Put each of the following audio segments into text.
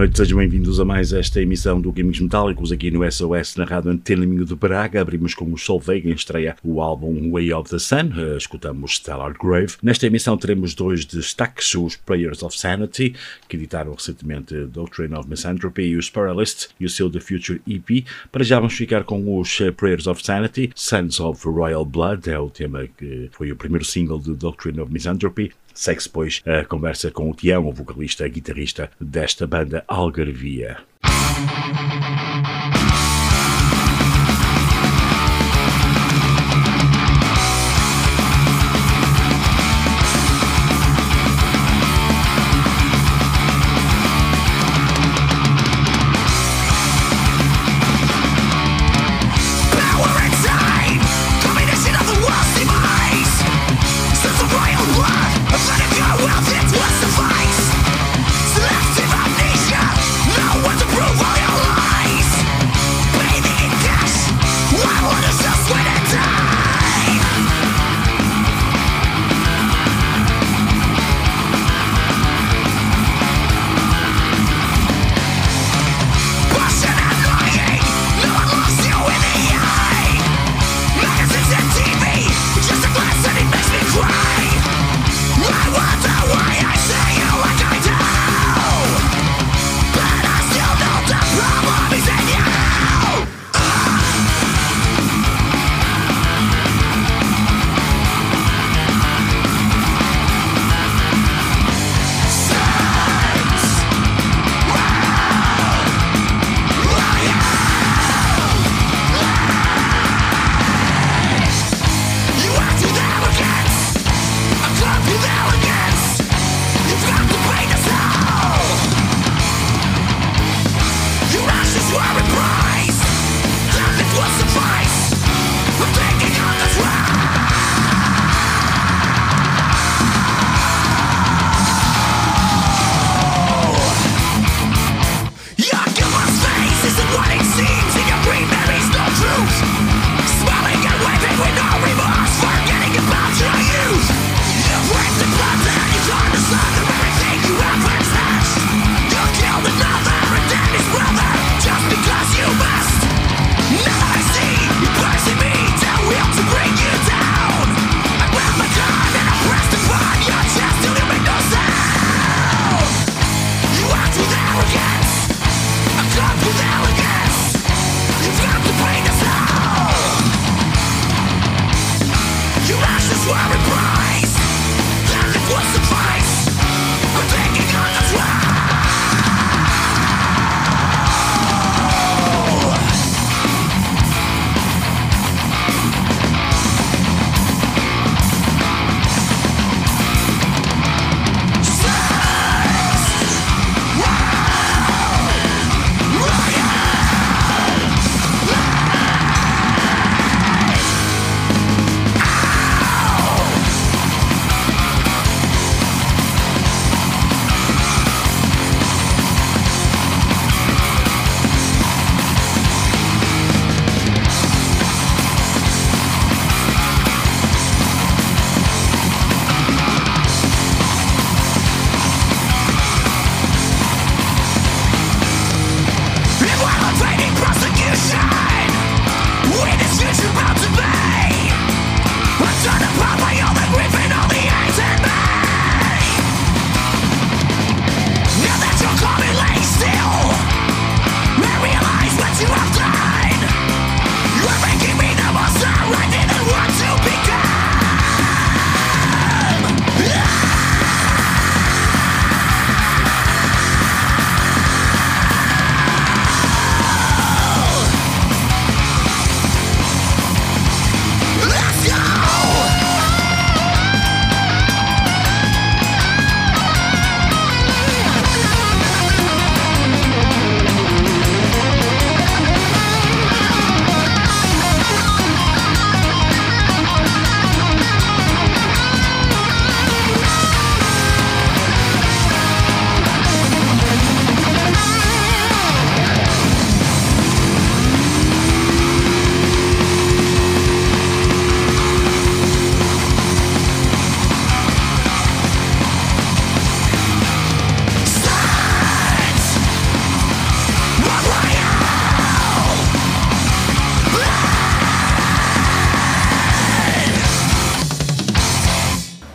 Noite, sejam bem-vindos a mais esta emissão do Gamings Metálicos aqui no SOS na Rádio Antena Minho de Braga. Abrimos com o Solveig em estreia o álbum Way of the Sun, uh, escutamos Stellar Grave. Nesta emissão teremos dois destaques, os Prayers of Sanity, que editaram recentemente Doctrine of Misanthropy e os Paralist e o seu The Future EP. Para já vamos ficar com os eh, Prayers of Sanity, Sons of Royal Blood, é o tema que foi o primeiro single de Doctrine of Misanthropy, Segue-se, pois, a conversa com o Tião, o vocalista e guitarrista desta banda Algarvia.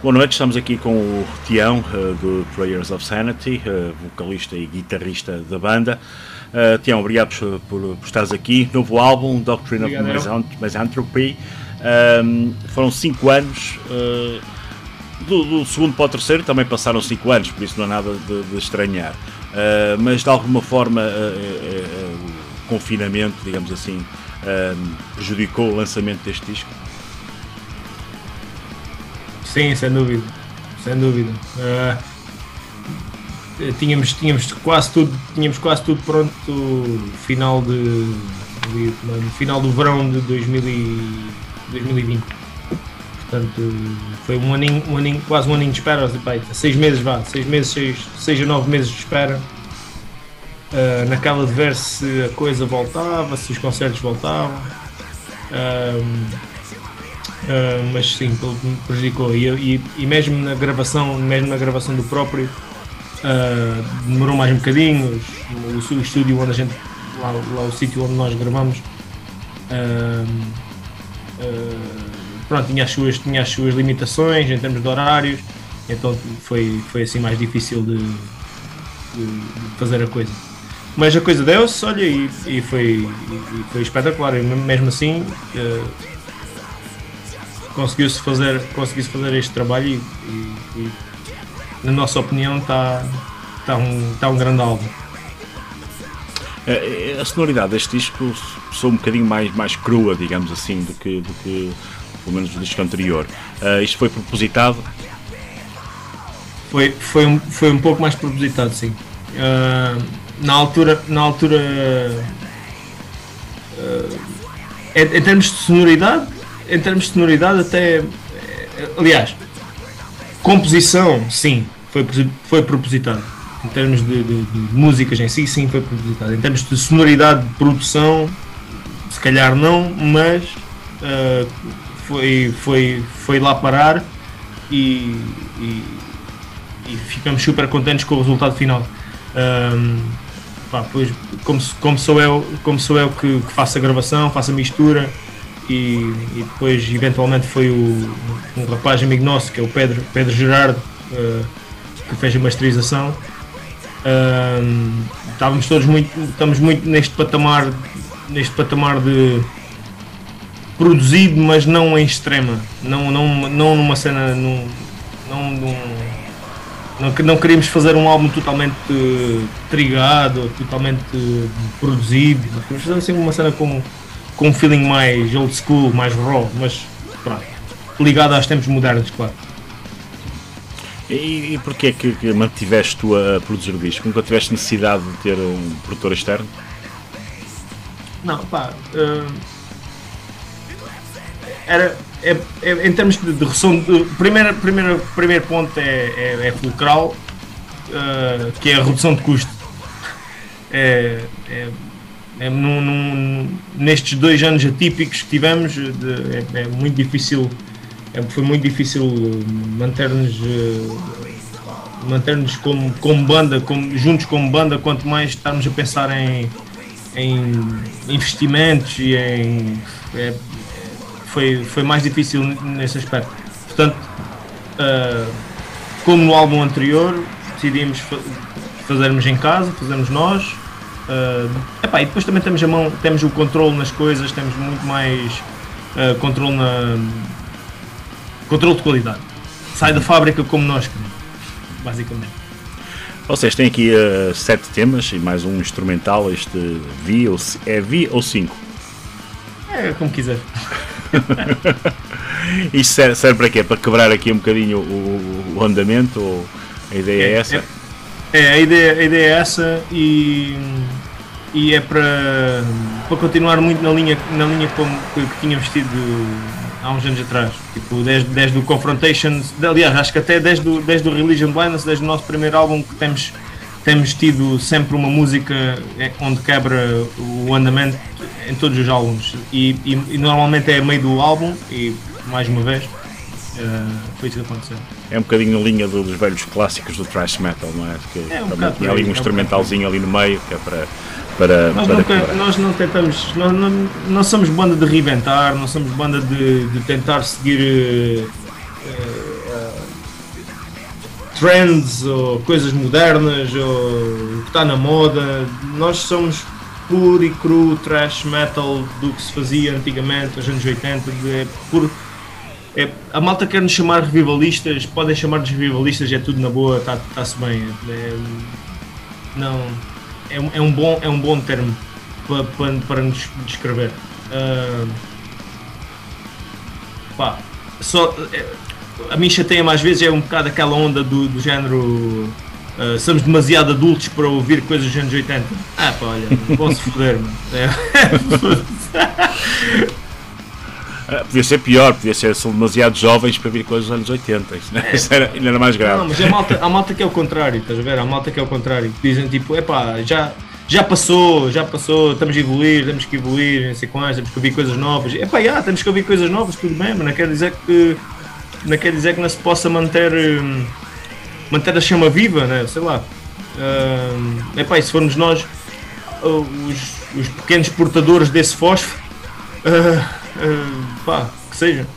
Boa noite, estamos aqui com o Tião uh, do Prayers of Sanity, uh, vocalista e guitarrista da banda. Uh, Tião, obrigado por, por, por estares aqui. Novo álbum, Doctrine obrigado, of Misanthropy. Um, foram 5 anos. Uh, do, do, segundo para o terceiro também passaram 5 anos, por isso não há nada de, de estranhar. Uh, mas de alguma forma o confinamento, digamos assim, prejudicou o lançamento deste disco? Sim, sem dúvida. Sem dúvida. Uh, tínhamos, tínhamos quase tudo, tínhamos quase tudo pronto final de final do verão de 2000 e, 2020. Portanto, foi um aninho, um aninho, quase um aninho de espera, seis meses vá, seis meses, seis, seis a nove meses de espera. Uh, naquela de ver se a coisa voltava, se os concertos voltavam. Uh, uh, mas sim, me prejudicou. E, e, e, mesmo na gravação, mesmo na gravação do próprio, uh, demorou mais um bocadinho. O, o, estúdio onde a gente, lá, lá o sítio onde nós gravamos, uh, pronto, tinha as, suas, tinha as suas limitações em termos de horários, então foi, foi assim mais difícil de, de, de fazer a coisa. Mas a coisa deu-se, olha, e, e, foi, e, foi espetacular. Mesmo assim, conseguiu-se fazer, conseguiu fazer este trabalho e, e, e, na nossa opinião está, está, um, está um grande álbum. É, é, a sonoridade deste disco sou um bocadinho mais, mais crua, digamos assim, do que, do que pelo menos do disco anterior. Uh, isto foi propositado? Foi, foi, um, foi um pouco mais propositado, sim. Uh, na altura, na altura uh, em termos de sonoridade, em termos de sonoridade, até. Aliás, composição, sim, foi, foi propositado. Em termos de, de, de, músicas em si, sim, foi propositado. Em termos de sonoridade de produção, se calhar não, mas uh, foi, foi, foi lá parar e, e, e, ficamos super contentes com o resultado final. Um, pá, pois, como, como, sou eu, como sou eu que, que faço a gravação, faço a mistura e, e, depois eventualmente foi o, um rapaz amigo nosso que é o Pedro, Pedro Gerardo uh, que fez a masterização. Uh, estávamos todos muito estamos muito neste patamar neste patamar de produzido mas não em extrema. Não, não, não numa cena num, não, num, não, não queríamos fazer um álbum totalmente uh, trigado, totalmente uh, produzido, queríamos fazer assim uma cena com com um feeling mais old school, mais raw, mas pronto, ligado aos tempos modernos, claro. E, e porquê que, que mantiveste tu a produzir o disco? Nunca tiveste necessidade de ter um produtor externo? Não, pá. Uh, era, é, é, em termos de, de redução. primeiro, primeiro, primeiro ponto é, é, é fulcral, uh, que é a redução de custo. É, é, é, num, num, nestes dois anos atípicos que tivemos, de, é, é, muito difícil, é, foi muito difícil manter-nos uh, manter-nos como, como banda, como, juntos como banda, quanto mais estarmos a pensar em, em investimentos e em. É, foi, foi mais difícil nesse aspecto. Portanto, uh, como no álbum anterior, decidimos fa fazermos em casa, fazermos nós, Uh, epá, e depois também temos a mão, temos o controle nas coisas, temos muito mais uh, controle na controle de qualidade. Sai da fábrica como nós queremos, basicamente. Vocês têm aqui uh, sete temas e mais um instrumental, este V ou é V ou 5? É como quiser. Isto serve, serve, para quê? Para quebrar aqui um bocadinho o, o andamento? Ou a ideia é, é essa? É, é, a ideia, a ideia é essa e, e é para, para continuar muito na linha, na linha como que, que tínhamos tido há uns anos atrás. Tipo, desde, desde o Confrontation, aliás, acho que até desde o, desde o Religion Blindness, desde o nosso primeiro álbum que temos, temos tido sempre uma música é, onde quebra o andamento em todos os álbuns. E, e, e normalmente é a meio do álbum e mais uma vez uh, foi isso que aconteceu. É um bocadinho na linha dos velhos clássicos do thrash metal, não é? Que é um também tinha ali um é instrumentalzinho ali no meio que é para. Para, nós, para nunca, nós não tentamos, nós não, não somos banda de reinventar, não somos banda de, de tentar seguir uh, uh, trends ou coisas modernas ou o que está na moda. Nós somos puro e cru trash metal do que se fazia antigamente, nos anos 80. É puro, é, a malta quer nos chamar revivalistas, podem chamar-nos revivalistas, é tudo na boa, está-se bem. É, não, é, é, um bom, é um bom termo para, para, para nos descrever. Uh, pá, só, é, a mim chateia mais vezes é um bocado aquela onda do, do género uh, somos demasiado adultos para ouvir coisas dos anos 80. Ah pá, olha, vão-se foder, mano. É. podia ser pior, podia ser são demasiado jovens para vir coisas dos anos 80. Isso, é, isso era, ainda era mais grave. Não, mas a malta, a malta que é o contrário, estás a ver? A malta que é o contrário. Dizem tipo, é pá, já, já passou, já passou, estamos a evoluir, temos que evoluir, não sei quais, temos que ouvir coisas novas. É pá, já, temos que ouvir coisas novas, tudo bem, mas não quer dizer que não quer dizer que não se possa manter hum, manter a chama viva, né? sei lá. Uh, epá, e se formos nós os, os pequenos portadores desse fósforo, uh, pá, que seja.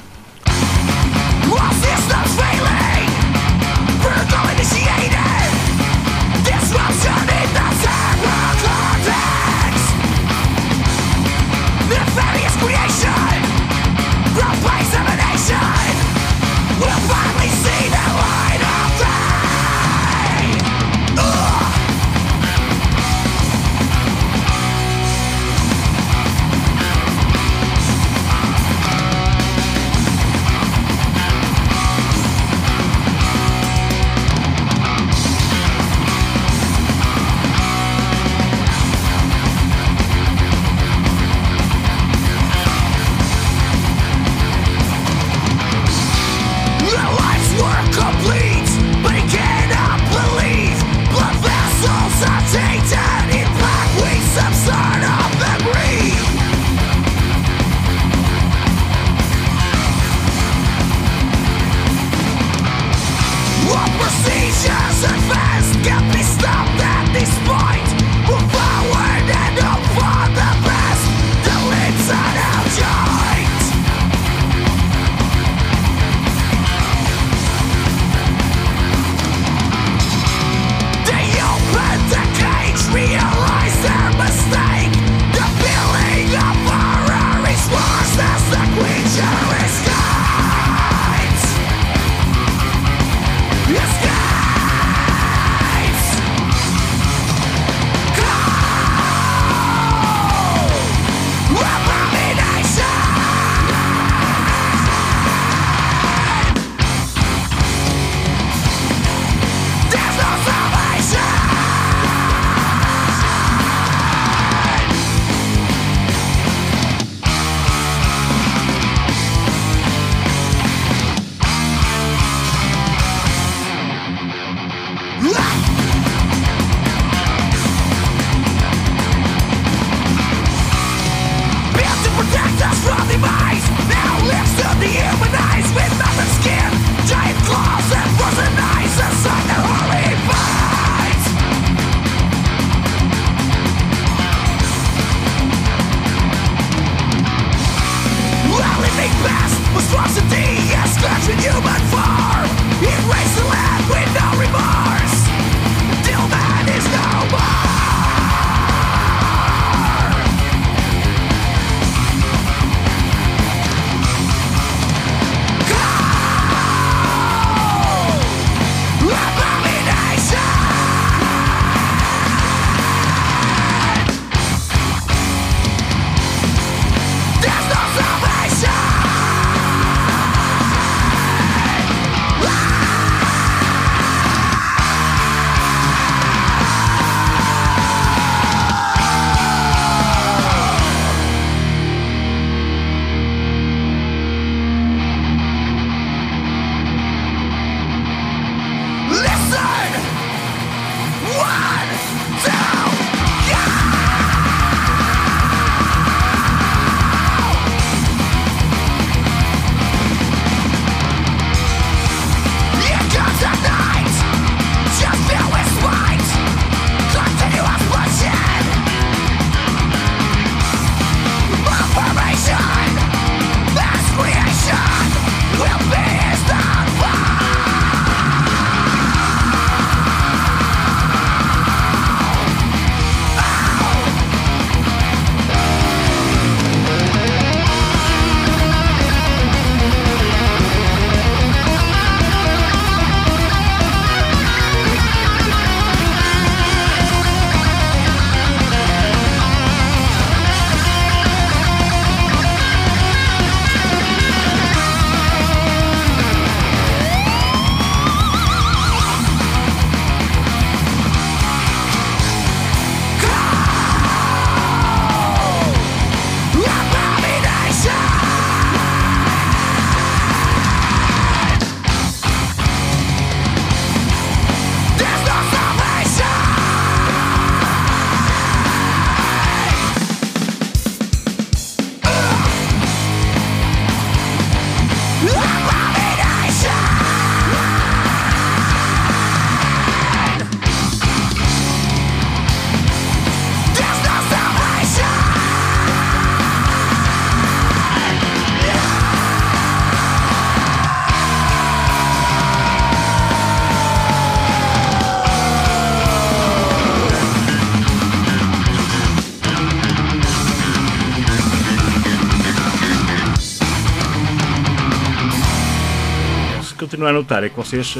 Continuo a notar é que vocês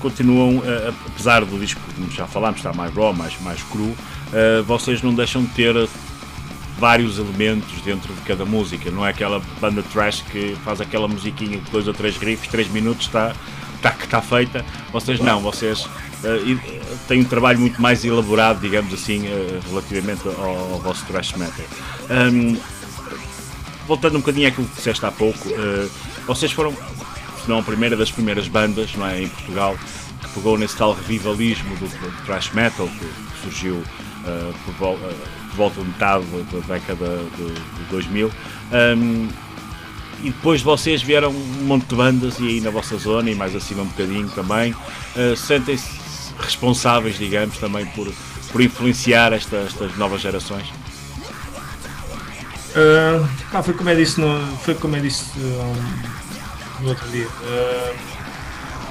continuam, apesar do disco, como já falámos, estar mais raw, mais, mais cru, vocês não deixam de ter vários elementos dentro de cada música, não é aquela banda trash que faz aquela musiquinha de dois ou três grifes, três minutos está está, está feita. Vocês não, vocês uh, têm um trabalho muito mais elaborado, digamos assim, uh, relativamente ao, ao, vosso thrash metal. Um, voltando um bocadinho àquilo que disseste há pouco, uh, vocês foram, se não a primeira das primeiras bandas, não é, em Portugal, que pegou nesse tal revivalismo do, do thrash metal que, que surgiu uh, por, vol uh, por, volta de metade da década de, de 2000. Um, e depois de vocês vieram um monte de bandas e aí na vossa zona e mais acima um bocadinho também uh, sentem-se responsáveis, digamos, também por, por influenciar esta, estas novas gerações? Uh, foi como eu disse foi como eu disse no outro dia. Uh,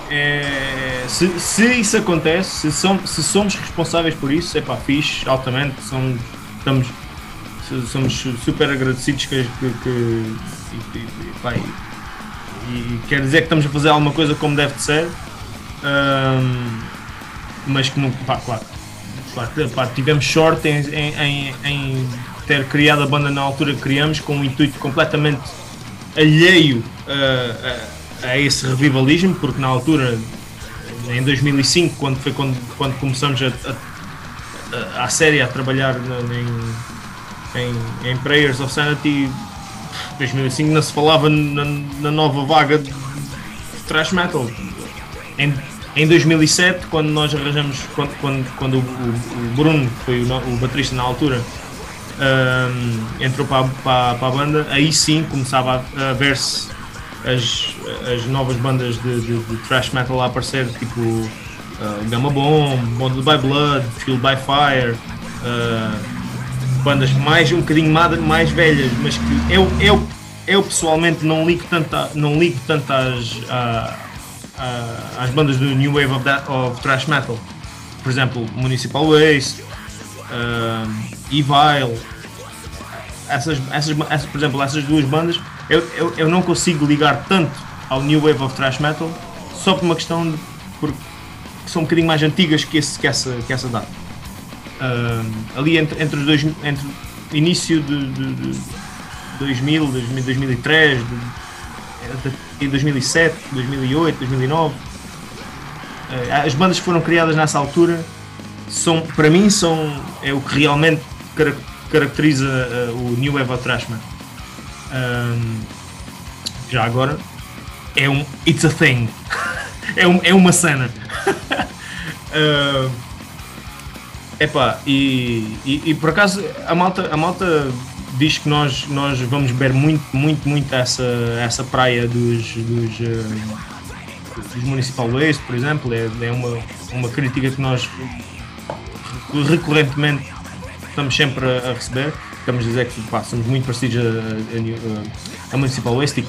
é, se, se, isso acontece, se, som, se somos responsáveis por isso, é pá, fixe, altamente, somos, estamos, somos super agradecidos que, que, que e, e, pá, e, e, quer dizer que estamos a fazer alguma coisa como deve de ser, mas que não, pá, claro, claro pá, tivemos sorte em, em, em, ter criado a banda na altura que criamos com um intuito completamente alheio a, a, a esse revivalismo, porque na altura, em 2005, quando foi quando, quando começamos a, a, a, série a trabalhar em, em, em Prayers of Sanity 2005 não se falava na, na nova vaga de thrash metal. Em, em 2007, quando nós arranjamos, quando, quando, quando o, o, Bruno, que foi o, o baterista na altura, um, entrou para, para, para, a banda, aí sim começava a, a ver-se as, as novas bandas de, de, de, thrash metal a aparecer, tipo uh, Gamma Bomb, Bonded by Blood, Fueled by Fire. Uh, bandas mais um bocadinho mais, mais velhas, mas que eu, eu, eu pessoalmente não ligo tanto, não ligo tanto às, a, às bandas do New Wave of, that, of Thrash Metal. Por exemplo, Municipal Waste, uh, Evil, essas, essas, essas, por exemplo, essas duas bandas, eu, eu, eu não consigo ligar tanto ao New Wave of Thrash Metal só por uma questão de porque são um bocadinho mais antigas que, esse, que, essa, que essa data uh, ali entre, entre os dois, entre início de, de, de 2000, 2003, de, 2007, 2008, 2009. Uh, as bandas que foram criadas nessa altura são, para mim, são é o que realmente caracteriza uh, o New Eva Trashman. Um, já agora é um It's a Thing. é, um, é uma cena. uh, Epá, e, e, e por acaso a malta, a malta diz que nós, nós vamos beber muito, muito, muito essa, essa praia dos, dos, uh, dos Municipal Waste, por exemplo. É, é uma, uma crítica que nós recorrentemente estamos sempre a, a receber. Estamos a dizer que pá, somos muito parecidos a, a, a Municipal e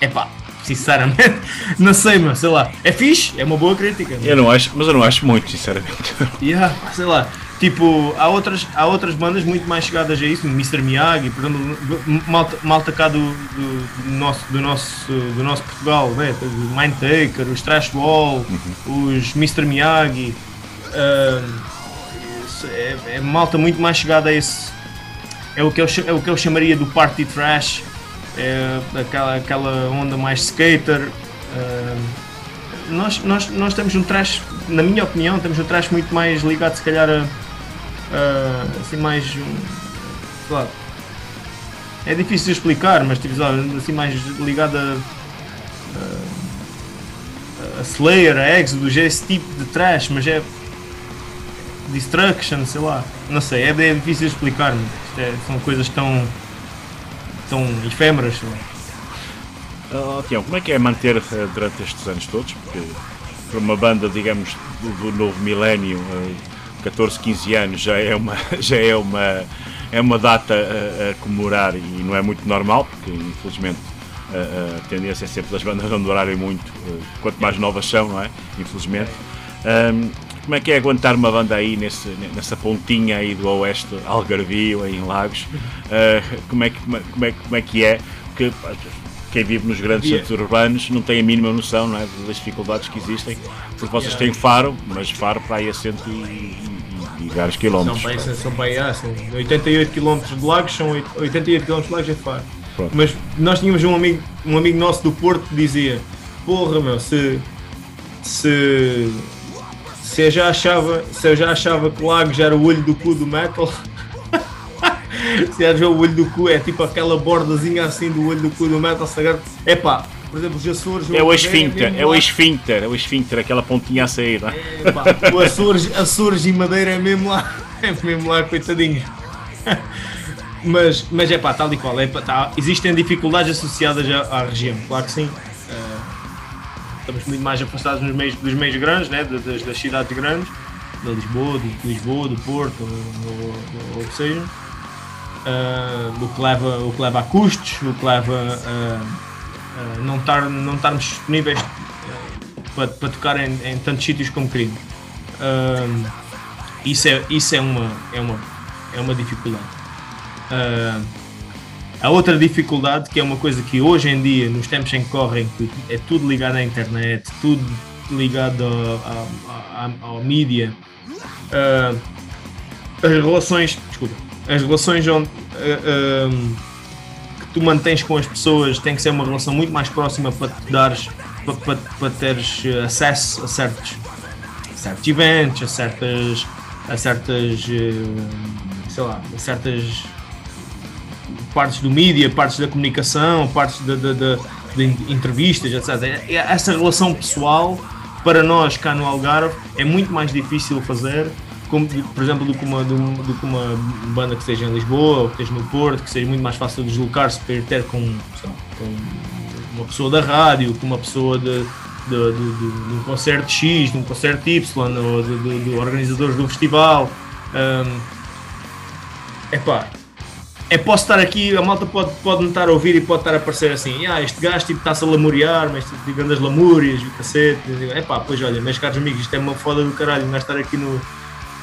epá, sinceramente. Não sei, mas sei lá. É fixe, é uma boa crítica. Eu não acho, mas eu não acho muito, sinceramente. Yeah, sei lá. Tipo, há outras, há outras bandas muito mais chegadas a isso, Mr. Miyagi, por exemplo, malta, malta cá do, do, do, nosso, do, nosso, do nosso Portugal, né? Mindtaker, os Trash Wall, uhum. os Mr. Miyagi. Uh, é, é, malta muito mais chegada a esse. É o que eu, é o que eu chamaria do Party Trash é aquela, aquela onda mais skater. Uh, nós, nós, nós temos um trash, na minha opinião, temos um trash muito mais ligado, se calhar, a, a assim, mais. Claro, é difícil de explicar, mas tipo, assim, mais ligado a, a, a Slayer, a Exodus, é esse tipo de trash, mas é. Destruction, sei lá, não sei, é, é difícil de explicar, é, são coisas tão tão efêmeras. Oh, Tião, como é que é manter eh, durante estes anos todos? Porque para uma banda, digamos, do, do novo milénio, 14, eh, 15 anos já é uma, já é uma, é uma data a, a comemorar e não é muito normal, porque infelizmente a, a, tendência é sempre das bandas não durarem muito, eh, quanto mais novas são, não é? Infelizmente. Um, como é que é aguentar uma banda aí nesse, nessa pontinha aí do oeste, Algarvio, aí em Lagos? Uh, como, é que, como, é, como é que é? Porque quem vive nos grandes Yeah. centros urbanos não tem a mínima noção não é, das dificuldades que existem, porque vocês têm faro, mas faro para aí a cento e, e, e vários São quilómetros. para aí, são para aí, ah, são 88 km de lagos, são 88 km de lagos é faro. Pronto. Mas nós tínhamos um amigo, um amigo nosso do Porto que dizia: Porra, meu, se. Se. Se eu já achava, se eu já achava que Lagos era o olho do cu do metal, se já o olho do cu é tipo aquela bordazinha assim do olho do cu do metal sagrado. É pá, por exemplo, os Açores. É o Algarve, esfíncter, é o esfíncter, é o esfíncter, aquela pontinha a sair. Não é? Epá, o Açores, Açores e Madeira é mesmo lá, é mesmo lá, coitadinho. Mas, mas é pá, tal e qual. É, pá, tá, existem dificuldades associadas à, à região, claro que sim. Estamos muito mais afastados nos meios, dos meios grandes, né, das, das- cidades grandes, da Lisboa, do, Lisboa, do Porto, ou, o que seja. Eh, o, que leva, o que leva a custos, o que leva a, não, estar, não estarmos disponíveis eh, para, para tocar em, em tantos sítios como queríamos. Ahm, isso é, isso é, uma, é, uma, é uma dificuldade. Ah, a outra dificuldade, que é uma coisa que hoje em dia, nos tempos em que correm, que é tudo ligado à internet, tudo ligado ao, mídia, ah, as relações, desculpa, as relações onde, ah, ah, que tu mantens com as pessoas tem que ser uma relação muito mais próxima para te dares, para, para, para teres acesso a certos, certos eventos, a certas, a certas, sei lá, a certas partes do mídia, partes da comunicação, partes de, de, de- de entrevistas, etc. E Essa relação pessoal, para nós cá no Algarve, é muito mais difícil fazer, como, por exemplo, do que, uma, do, do que uma banda que esteja em Lisboa ou que esteja no Porto, que seja muito mais fácil deslocar-se para ir ter com, com uma pessoa da rádio, com uma pessoa de, de, de, de- um concerto X, de um concerto Y, ou de, de, de organizadores do festival. Hum, epá, é posso estar aqui, a malta pode, pode me estar a ouvir e pode estar a parecer assim, ah, este gajo tipo, está-se a lamuriar, mas tipo, de grandes lamúrias o cacete. É pá, pois olha, meus caros amigos, isto é uma foda do caralho, mas estar aqui no,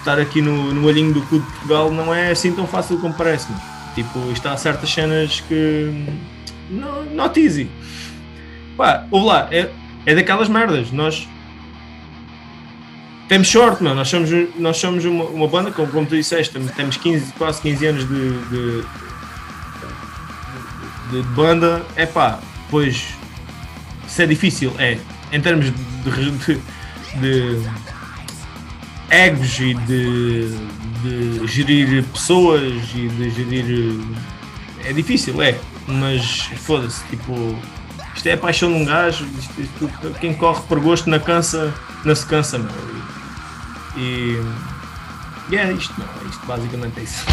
estar aqui no, no olhinho do cu de Portugal não é assim tão fácil como parece. Tipo, isto há certas cenas que. Não, not easy. Pá, ouve lá, é, é daquelas merdas. Nós. Temos sorte, meu. Nós somos, nós somos uma, uma banda, como, como tu disseste, temos- temos 15, quase 15 anos de, de, de banda. É pá, pois. Isso é difícil, é. Em termos de, de, de egos e de, de gerir pessoas e de gerir. É difícil, é. Mas foda-se, tipo. Isto é a paixão de um gajo. Isto, isto- quem corre por gosto não cansa, não se cansa, meu. E. E é isto, não. é Isto basicamente é isso.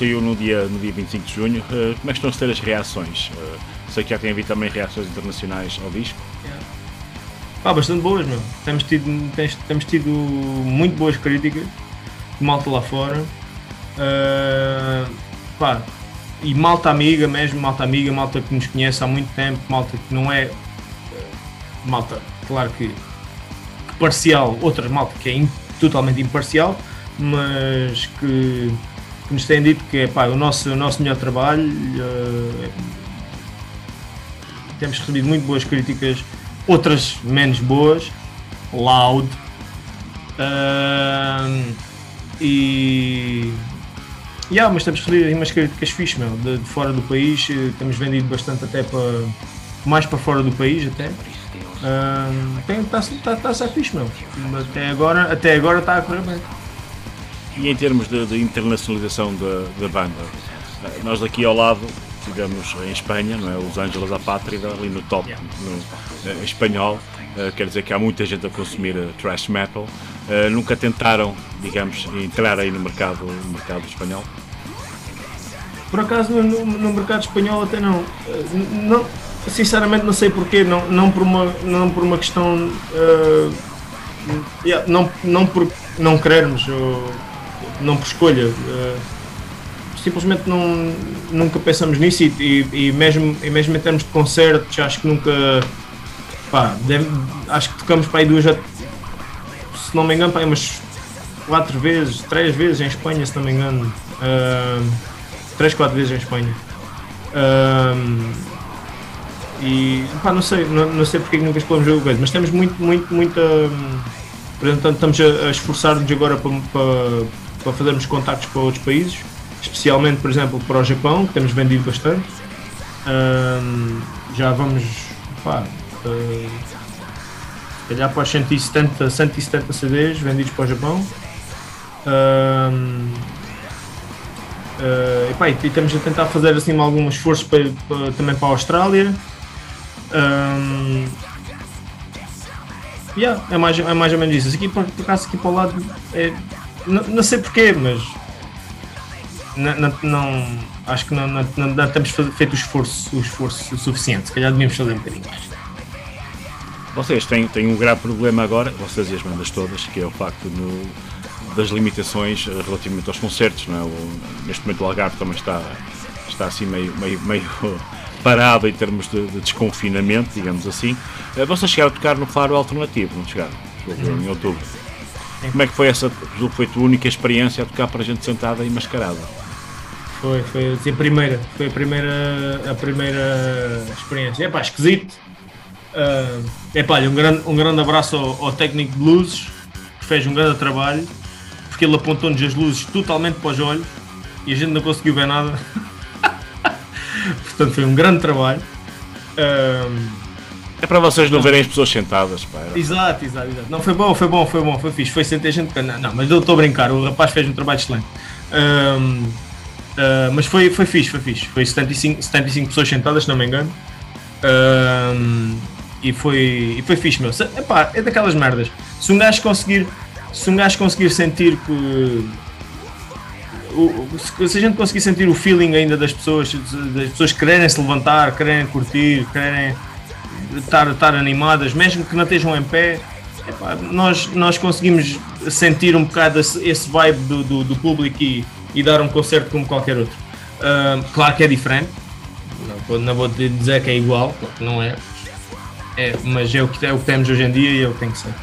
Saiu no dia, no dia 25 de junho. Uh, como é que estão a ser as reações? Uh, sei que já tem havido também reações internacionais ao disco. Yeah. Pá, bastante boas, meu. Temos tido, temos, temos tido muito boas críticas de malta lá fora. Uh, pá, e malta amiga mesmo, malta amiga, malta que nos conhece há muito tempo, malta que não é malta, claro que, que parcial, outra malta que é in, totalmente imparcial, mas que, que, nos têm dito que é pá, o, nosso, o nosso melhor trabalho. Uh, temos recebido muito boas críticas, outras menos boas, loud. Uh, e. Yeah, mas temos recebido umas críticas fixas, meu, de, de, fora do país. Eh, temos vendido bastante até para. mais para fora do país até. Está tá, tá a ser fixe, meu. Até agora, até agora está a correr bem. E em termos de, de internacionalização da, da banda, eh, nós daqui ao lado tivemos em Espanha, não é? Os Ángeles à Pátria, ali no top no, uh, espanhol. Uh, quer dizer que há muita gente a consumir uh, thrash metal. nunca tentaram, digamos, entrar aí no mercado, no mercado espanhol? Por acaso no, no mercado espanhol até não. não sinceramente não sei porquê, não, não, por, uma, não por uma questão. Yeah, não, não por não querermos. Ou, não por escolha. Uh, simplesmente não, nunca pensamos nisso e, e, e, mesmo, e mesmo em termos de concertos, acho que nunca. Pá, deve, acho que tocamos para aí duas, se não me engano, para aí umas quatro vezes, três vezes em Espanha, se não me engano. Uh, três, quatro vezes em Espanha. Uh, e pá, não sei, não, não sei porque nunca exploramos o coisa, mas temos muito, muito, muita. Portanto, estamos a, a esforçar-nos agora para, para para fazermos contactos para outros países, especialmente, por exemplo, para o Japão, que temos vendido bastante. Um, já vamos, pá, uh, se calhar para os 170, 170 CDs vendidos para o Japão. Um, uh, e, e estamos a tentar fazer assim algum esforço para, para, também para a Austrália. Um, yeah, é, mais, é mais ou menos isso. Aqui, por acaso, aqui para o lado é, não, sei porquê, mas não, não, não, acho que não, não, não, temos feito o esforço, o esforço suficiente. Se calhar devíamos fazer um bocadinho mais. Vocês têm, têm um grave problema agora, vocês e as bandas todas, que é o facto no, das limitações relativamente aos concertos. Não é? o, neste momento o Algarve também está, está assim meio, meio, meio parado em termos de, de desconfinamento, digamos assim. Eh, vocês chegaram a tocar no Faro Alternativo, não chegaram? Em outubro. Como é que foi essa, foi a tua única experiência a tocar para a gente sentada e mascarada? Foi, foi assim, a primeira, foi a primeira, a primeira experiência. É pá, esquisito. É pá, um grande, um grande abraço ao, ao técnico de luzes, que fez um grande trabalho, porque ele apontou-nos as luzes totalmente para os olhos e a gente não conseguiu ver nada. Portanto, foi um grande trabalho. Uh, é para vocês não verem as pessoas sentadas, pá. Exato, exato, exato. Não, foi bom, foi bom, foi bom, foi fixe. Foi sentar gente. Não, não, mas eu estou a brincar, o rapaz fez um trabalho excelente. Um, uh, ah, mas foi, foi fixe, foi fixe. Foi 75, 75 pessoas sentadas, se não me engano. Um, e foi, e foi fixe, meu. Epá, é daquelas merdas. Se um gajo conseguir, se um gajo conseguir sentir que. O, se a gente conseguir sentir o feeling ainda das pessoas, das pessoas quererem se levantar, quererem curtir, quererem estar, estar animadas, mesmo que não estejam em pé, epá, nós, nós conseguimos sentir um bocado esse, vibe do, do, do, público e, e dar um concerto como qualquer outro. Uh, claro que é diferente, não, não vou dizer que é igual, porque não é, é mas é o, que, é o que temos hoje em dia e é o que tem que ser.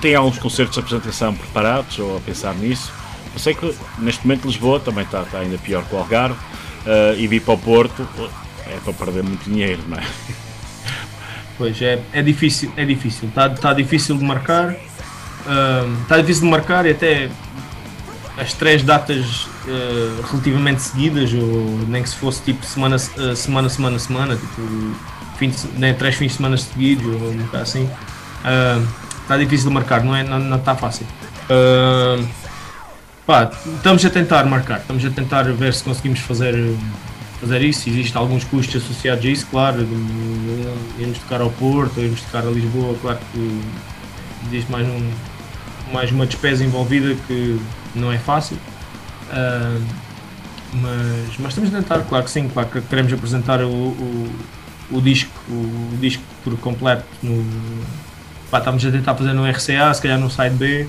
Tem alguns concertos de apresentação preparados ou a pensar nisso? Eu sei que neste momento Lisboa também está, está ainda pior que o Algarve uh, e vir para o Porto é para perder muito dinheiro, não é? Pois é, é difícil, é difícil, está, está difícil de marcar, está difícil de marcar e até as três datas uh, relativamente seguidas, ou nem que se fosse tipo semana, uh, semana, semana, semana, tipo fim de, nem três fins de semana seguidos, ou um bocado assim, está difícil de marcar, não, é, não, não está fácil. Pá, estamos a tentar marcar, estamos a tentar ver se conseguimos fazer fazer isso. Existem alguns custos associados a isso, claro. Irmos tocar ao Porto, irmos tocar a Lisboa, claro que existe mais, um, mais uma despesa envolvida que, não é fácil. Uh, mas, mas estamos a tentar, claro que sim, claro que queremos apresentar o, o, o disco, o, o, disco por completo no. Pá, estamos a tentar fazer no RCA, se calhar no side B,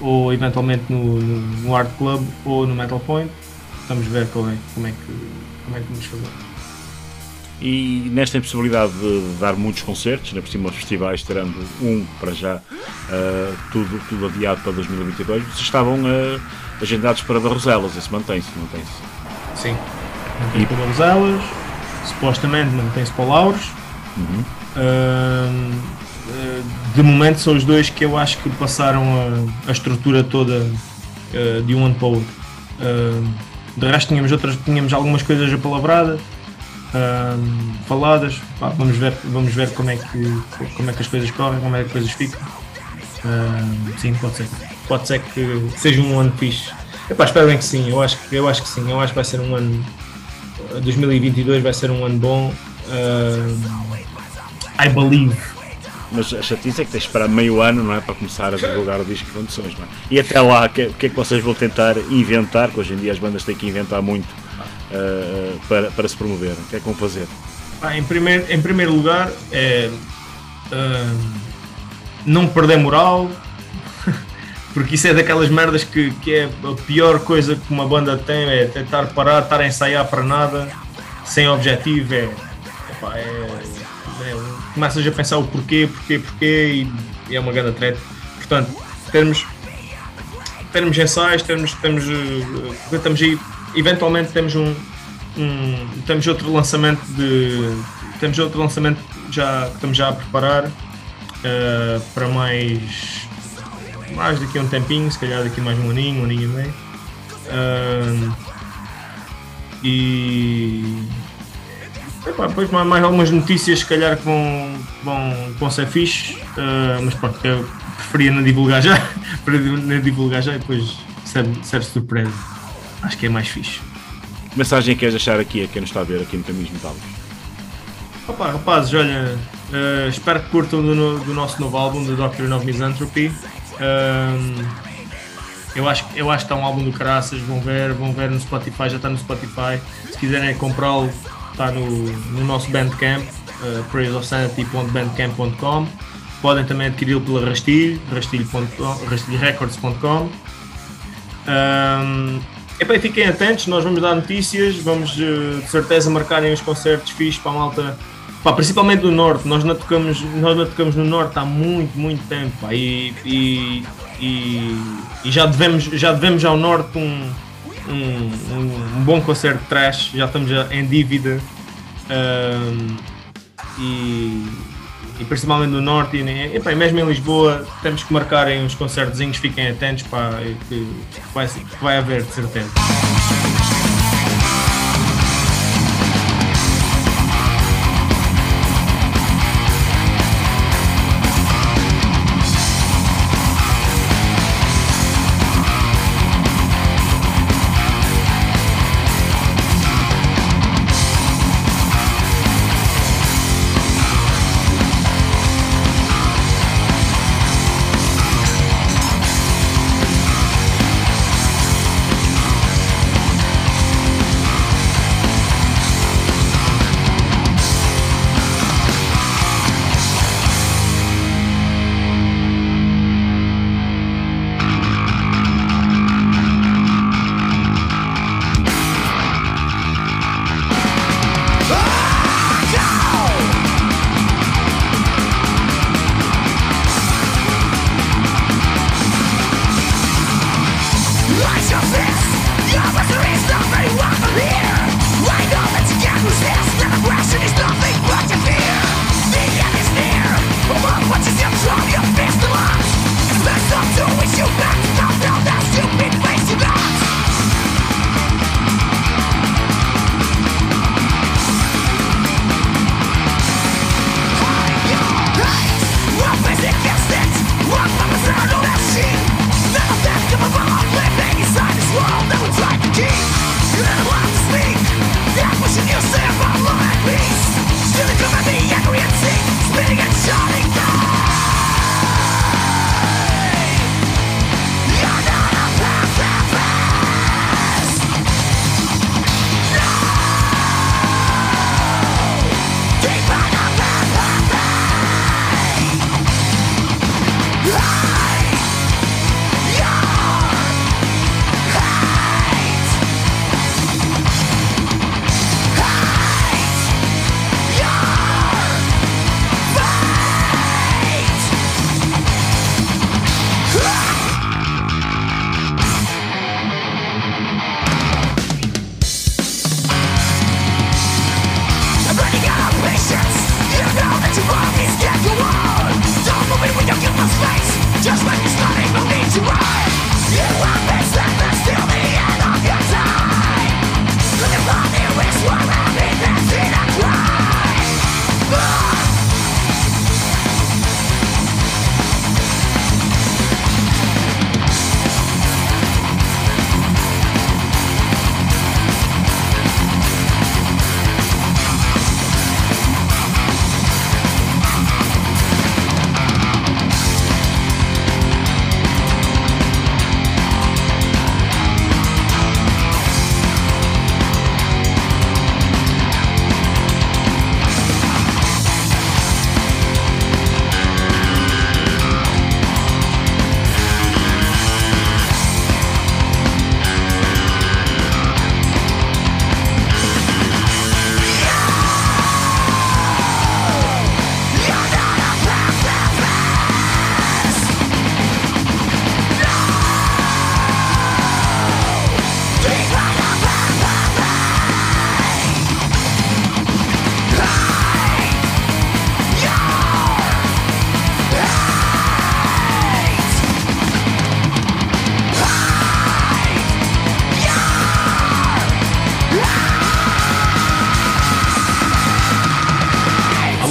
ou eventualmente no, no, no Art Club ou no Metal Point. Vamos ver como é, como é, que, como é que vamos fazer. E nesta impossibilidade de dar muitos concertos, na por cima os festivais, tirando um para já, uh, tudo, tudo adiado para 2022, vocês estavam uh, agendados para Barroselas, isso mantém-se, mantém-se? Sim, mantém-se para Barroselas, supostamente mantém-se para Lauros. Uhum. Uh, de momento são os dois que eu acho que passaram a, a estrutura toda de um ano para o outro. De resto tínhamos, outras, tínhamos algumas coisas apalavradas, um, faladas. Pá, vamos ver, vamos ver como, é que, como é que as coisas correm, como é que as coisas ficam. Sim, pode ser. Pode ser que seja um ano fixe. Epá, espero bem que sim, eu acho, eu acho que sim, eu acho que vai ser um ano. 2022 vai ser um ano bom. Um, I believe. Mas a chatice é que tens de esperar meio ano não é, para começar a divulgar o disco de condições. É? E até lá, o que, que, é que vocês vão tentar inventar? Que hoje em dia as bandas têm que inventar muito uh, para, para se promover? O que é que vão fazer? Ah, em, primeiro, em primeiro lugar, é uh, não perder moral, porque isso é daquelas merdas que, que é a pior coisa que uma banda tem, é tentar parar, estar a ensaiar para nada, sem objetivo, é, é começas a pensar o porquê, porquê, porquê e, e é uma grande treta. Portanto, termos termos ensaios, termos, termos, estamos aí eventualmente temos um, um, temos outro lançamento de temos outro lançamento já que estamos já a preparar uh, para mais mais daqui a um tempinho, se calhar daqui mais um aninho, um aninho e meio. Uh, e epá, depois mais, algumas notícias se calhar que vão, vão, vão ser fixe, uh, mas pronto, eu preferia não divulgar já, para não divulgar já e depois serve, serve surpresa acho que é mais fixe. Que mensagem queres deixar aqui a quem nos está a ver aqui no Caminhos Metálicos? Opa, rapazes, olha, uh, espero que curtam do, do, nosso novo álbum, The Doctrine of Misanthropy. Uh, eu, acho, eu acho que está um álbum do caraças, vão ver, vão ver no Spotify, já está no Spotify. Se quiserem comprá-lo, está no, no nosso Bandcamp, uh. Podem também adquiri-lo pela Rastilho, rastilhorecords.com. Um, fiquem atentos, nós vamos dar notícias, vamos eh, de certeza marcarem os concertos fixos para a malta, pá, principalmente do Norte. Nós não, tocamos, nós não tocamos no Norte há muito, muito tempo pá, e, e, e, e, já, devemos, já devemos ao Norte um, um, um bom concerto de trash, já estamos em dívida. Um, e, e principalmente no Norte e, e mesmo em Lisboa temos que marcarem uns concertos, fiquem atentos para que vai, que vai haver de certeza.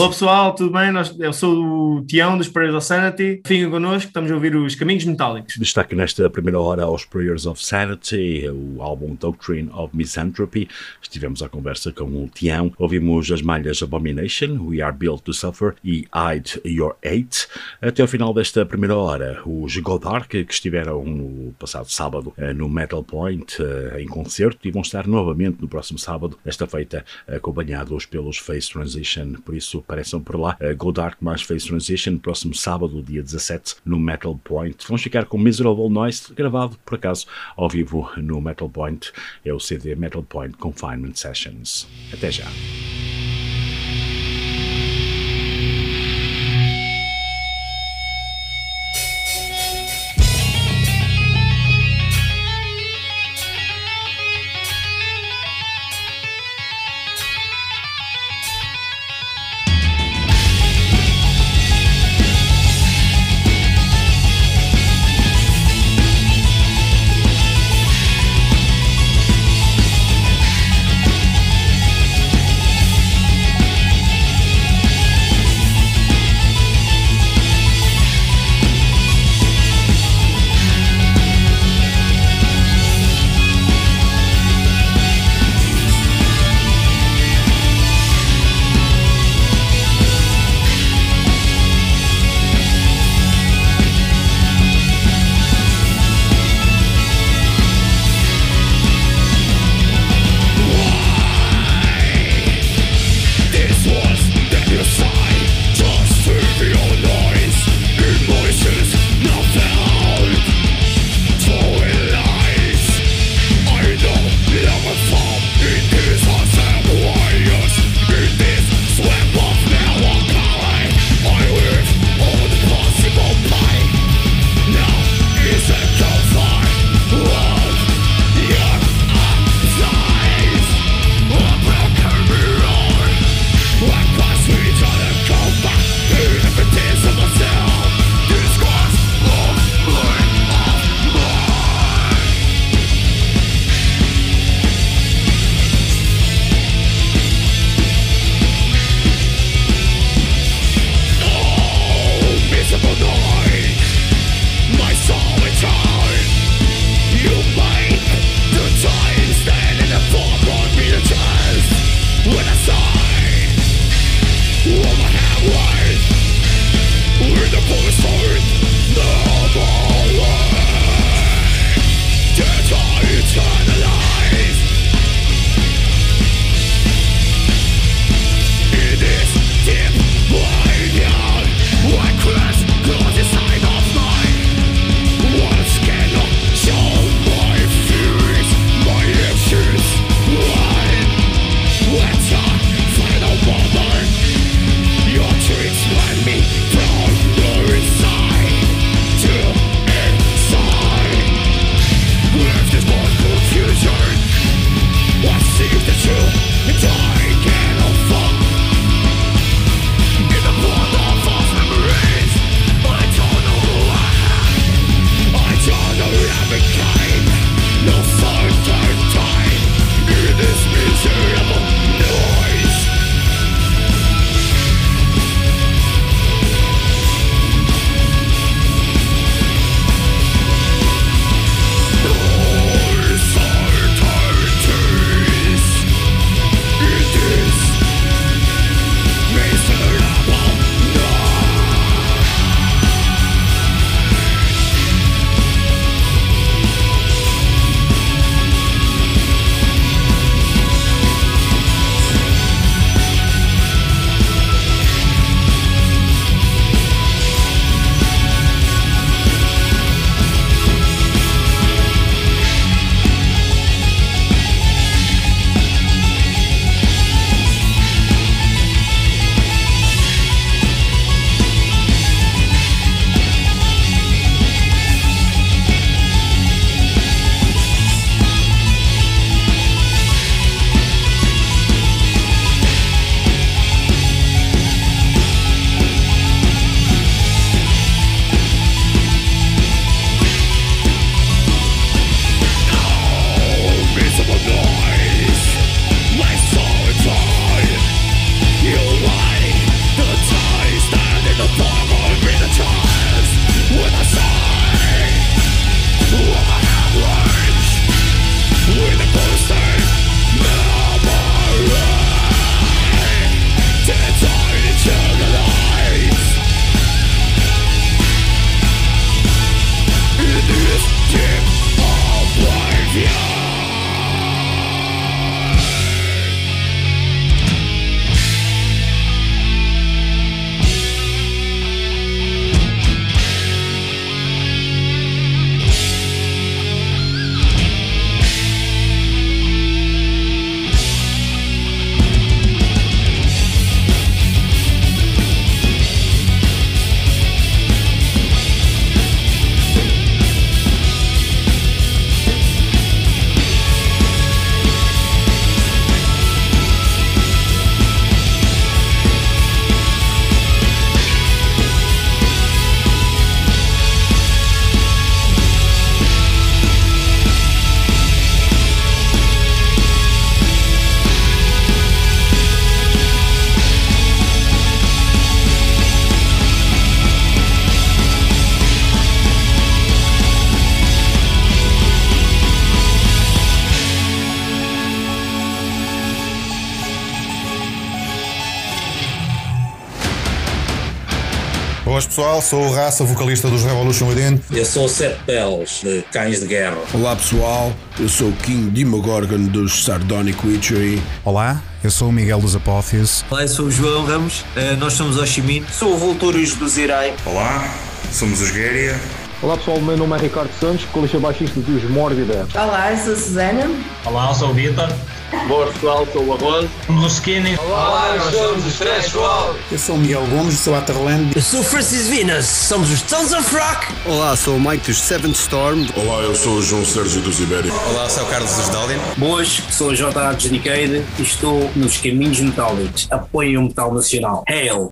Alô pessoal, tudo bem? Eu sou o Tião dos Prayers of Sanity. Fiquem connosco, estamos a ouvir os Caminhos Metálicos. Destaque nesta primeira hora aos Prayers of Sanity, o álbum Doctrine of Misanthropy. Estivemos à conversa com o Tião. Ouvimos as malhas Abomination, We Are Built to Suffer e Hide Your Hate. Até ao final desta primeira hora, os Godark, que estiveram no passado sábado eh, no Metal Point eh, em concerto e vão estar novamente no próximo sábado, esta feita acompanhados pelos Face Transition. Por isso, apareçam por lá. Uh, Go Dark mais Face Transition, próximo sábado, dia 17, no Metal Point. Vamos ficar com Miserable Noise, gravado por acaso ao vivo no Metal Point. É o CD Metal Point Confinement Sessions. Até já. Sou o Raça, vocalista dos Revolution Within. Eu sou o Sete Peles, de Cães de Guerra. Olá pessoal, eu sou o King Demogorgon dos Sardonic Witchery. Olá, eu sou o Miguel dos Apófios. Olá, eu sou o João Ramos, uh, nós somos Oshimin. Sou o Voltúrios do Zirai. Olá, somos os Guéria. Olá pessoal, meu nome é Ricardo Santos, colista baixista dos Mórbida. Olá, eu sou a Susana. Olá, eu sou o Vitor. Boa pessoal, sou o Arroz. Skinny. Olá, nós somos os Threshold. Eu sou o Miguel Gomes, sou a Aterland. Eu sou o Francis Vinas, somos os Tons of Rock. Olá, sou o Mike dos Seventh Storm. Olá, eu sou o João Sérgio dos Ibérico. Olá, sou o Carlos dos Dalian. Boas, sou o J.A. Dedicated e estou nos Caminhos Metálicos. Apoiem o Metal Nacional. Hail!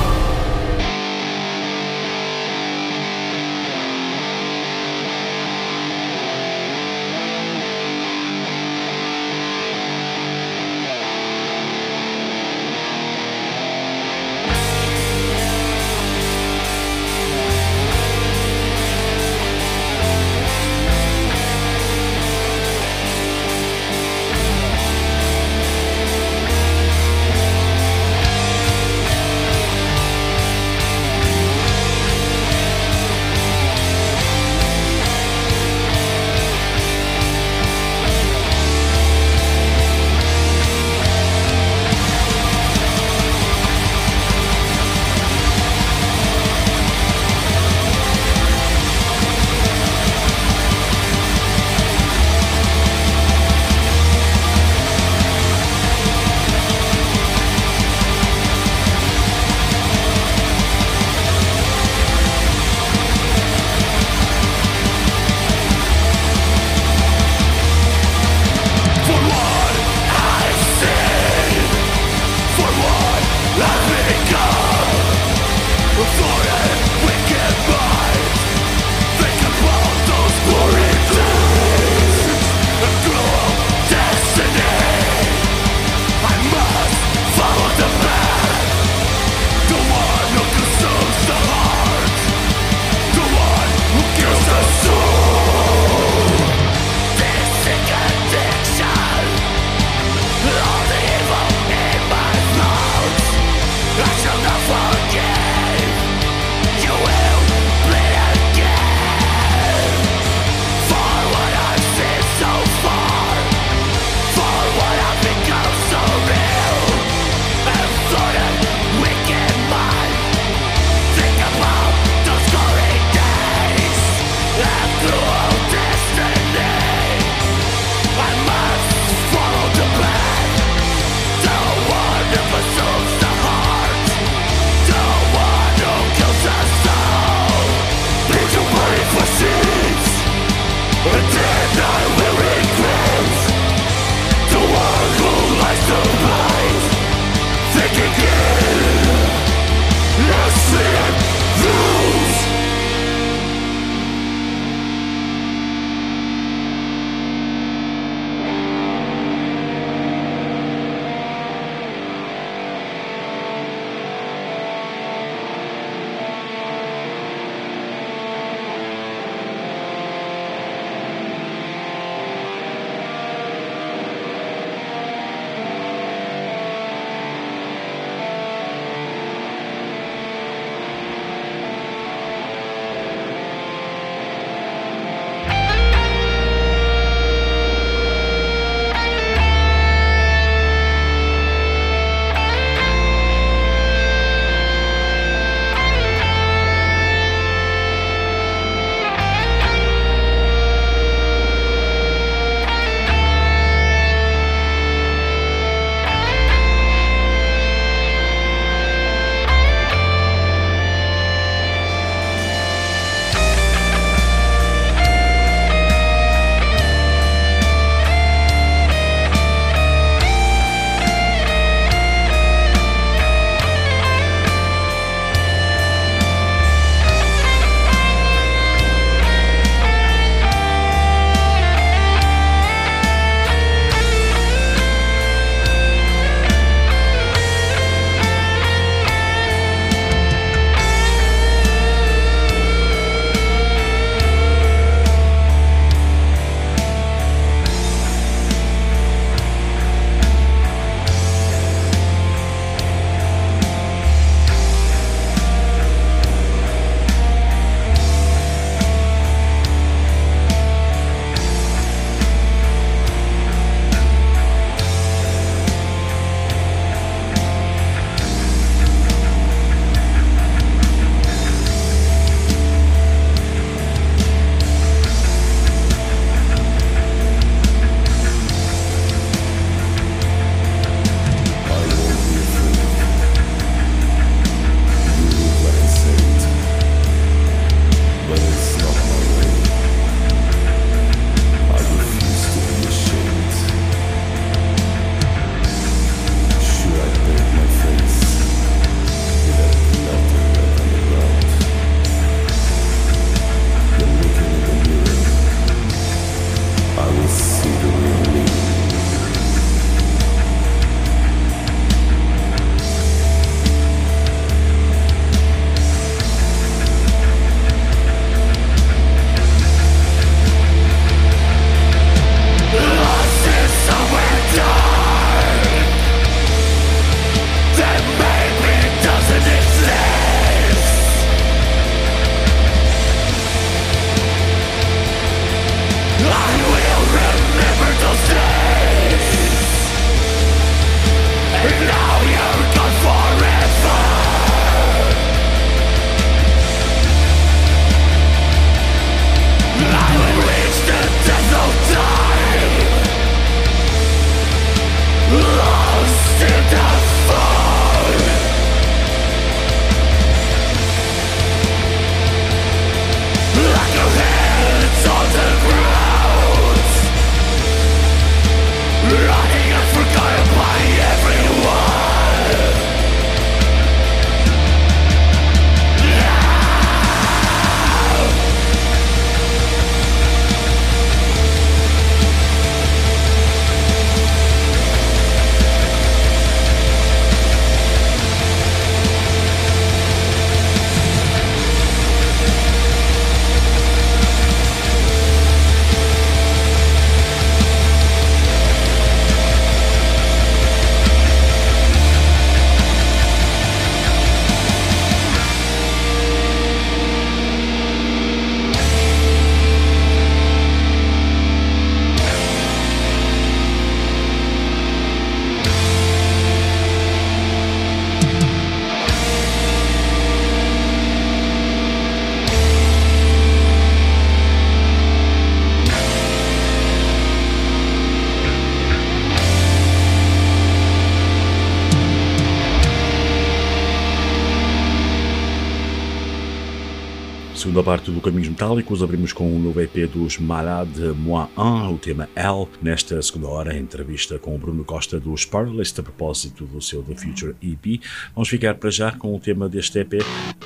Parte do Caminhos Metálicos, abrimos com o um novo EP dos Malade Moi 1, o tema L. Nesta segunda hora, entrevista com o Bruno Costa dos Paralist a propósito do seu The Future EP. Vamos ficar para já com o tema deste EP,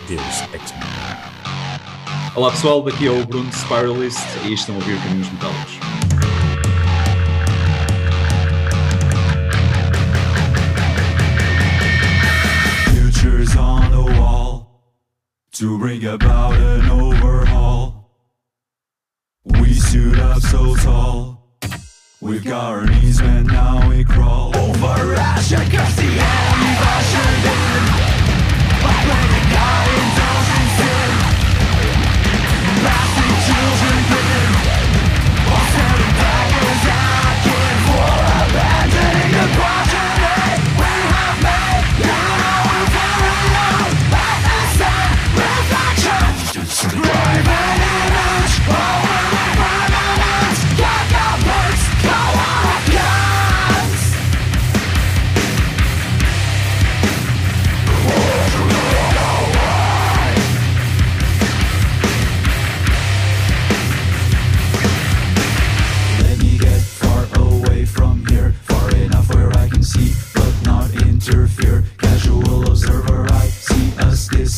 Deus Machina. Olá pessoal, daqui é o Bruno Spiralist e estão a ouvir Caminhos Metálicos. To bring about an overhaul. We stood up so tall. We've got our knees bent, now we crawl over Russia, cause the enemy in. By blaming God indulging sin. Blasting children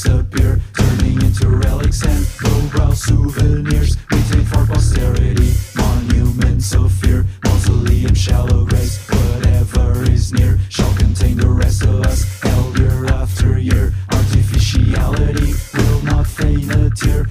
disappear, turning into relics and lowbrow souvenirs. Take for posterity, monuments of fear, mausoleum, shallow graves, whatever is near shall contain the rest of us. Held year after year, artificiality will not feign a tear.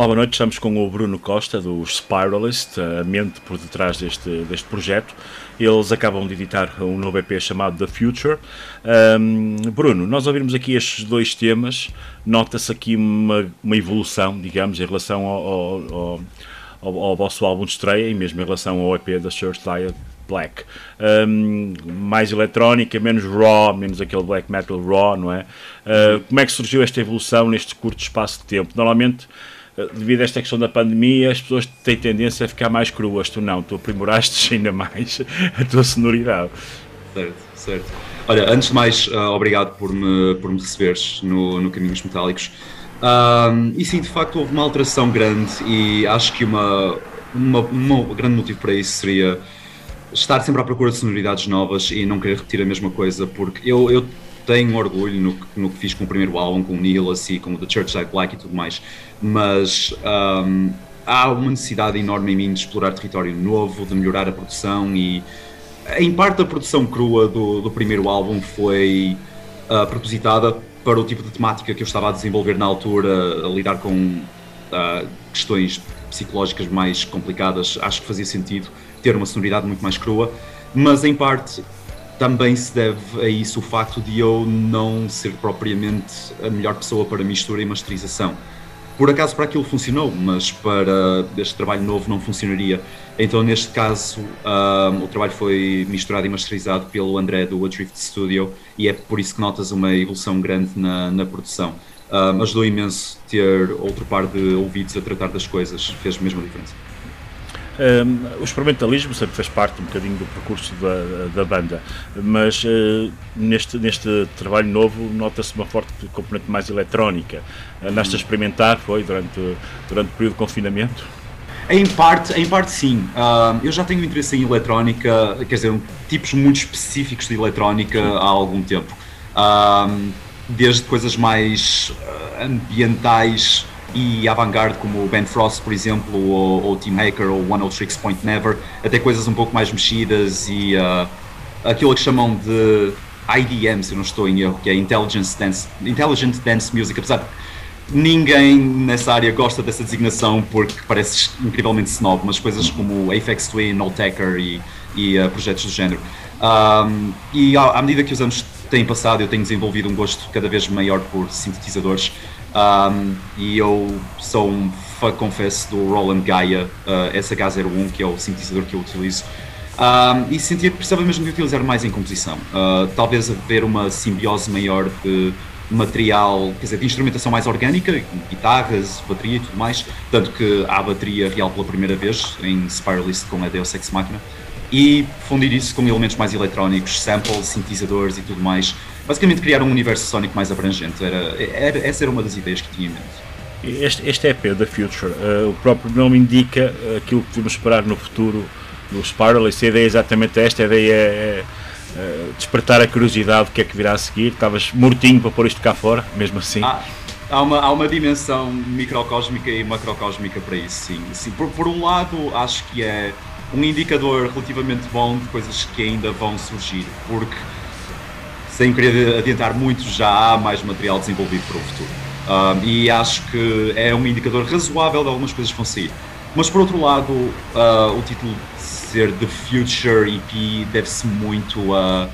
Olá, boa noite. Estamos com o Bruno Costa, do Spiralist, a mente por detrás deste, deste projeto. Eles acabam de editar um novo EP chamado The Future. Um, Bruno, nós ouvimos aqui estes dois temas. Nota-se aqui uma, uma, evolução, digamos, em relação ao, ao, ao, ao, vosso álbum de estreia e mesmo em relação ao EP da Church Diet Black. Um, mais eletrónica, menos raw, menos aquele black metal raw, não é? Uh, como é que surgiu esta evolução neste curto espaço de tempo? Normalmente devido a esta questão da pandemia, as pessoas têm tendência a ficar mais cruas. Tu não, tu aprimoraste ainda mais a tua sonoridade. Certo, certo. Olha, antes de mais, uh, obrigado por me, por me receberes no, no Caminhos Metálicos. Uh, e sim, de facto, houve uma alteração grande e acho que uma, uma, um grande motivo para isso seria estar sempre à procura de sonoridades novas e não querer repetir a mesma coisa, porque eu, eu tenho orgulho no, no que fiz com o primeiro álbum, com o Neil, assim, com o The Church Side Black e tudo mais, mas um, há uma necessidade enorme em mim de explorar território novo, de melhorar a produção e em parte a produção crua do, do primeiro álbum foi uh, propositada para o tipo de temática que eu estava a desenvolver na altura, a lidar com uh, questões psicológicas mais complicadas, acho que fazia sentido ter uma sonoridade muito mais crua, mas em parte também se deve a isso o facto de eu não ser propriamente a melhor pessoa para mistura e masterização. Por acaso para aquilo funcionou, mas para este trabalho novo não funcionaria. Então neste caso um, o trabalho foi misturado e masterizado pelo André do Adrift Studio e é por isso que notas uma evolução grande na, na produção. Um, ajudou imenso ter outro par de ouvidos a tratar das coisas, fez mesmo a diferença. Um, o experimentalismo sempre fez parte um bocadinho do percurso da, da banda, mas uh, neste, neste trabalho novo nota-se uma forte componente mais eletrónica. Andaste a experimentar, foi, durante, durante o período de confinamento? Em parte, em parte sim. Uh, eu já tenho interesse em eletrónica, quer dizer, tipos muito específicos de eletrónica há algum tempo. Uh, desde coisas mais ah, ambientais e avant-garde como Ben Frost, por exemplo, ou, ou Team Hacker ou One Old Tricks Point Never, até coisas um pouco mais mexidas e uh, aquilo que chamam de IDM, se eu não estou em erro, que é Intelligence Dance, Intelligent Dance Music, apesar de ninguém nessa área gosta dessa designação porque parece incrivelmente snob, mas coisas como Apex Twin, Old Taker e, e uh, projetos do género. Um, e à, à medida que os anos têm passado, eu tenho desenvolvido um gosto cada vez maior por sintetizadores um, e eu sou um fã, confesso, do Roland Gaia uh, SH01, que é o sintetizador que eu utilizo. Um, e sentia que precisava mesmo de utilizar mais em composição. Uh, talvez haver uma simbiose maior de material, quer dizer, de instrumentação mais orgânica, guitarras, bateria e tudo mais. Tanto que há bateria real pela primeira vez em Spiralist com a Deus Ex Machina. E fundir isso com elementos mais eletrónicos, samples, sintetizadores e tudo mais basicamente criar um universo sónico mais abrangente. Era, era, essa era uma das ideias que tinha em mente. Este, este EP da Future, uh, o próprio nome indica uh, aquilo que podemos esperar no futuro do Spiral. Essa ideia é exatamente esta: a ideia é, é despertar a curiosidade do que é que virá a seguir. Estavas mortinho para pôr isto cá fora, mesmo assim. Ah, há, uma, há uma dimensão microcósmica e macrocósmica para isso, sim. sim por, por um lado, acho que é um indicador relativamente bom de coisas que ainda vão surgir, porque sem querer adiantar muito, já há mais material desenvolvido para o futuro. Um, e acho que é um indicador razoável de algumas coisas que vão sair. Mas por outro lado, uh, o título de ser The Future EP deve-se muito a.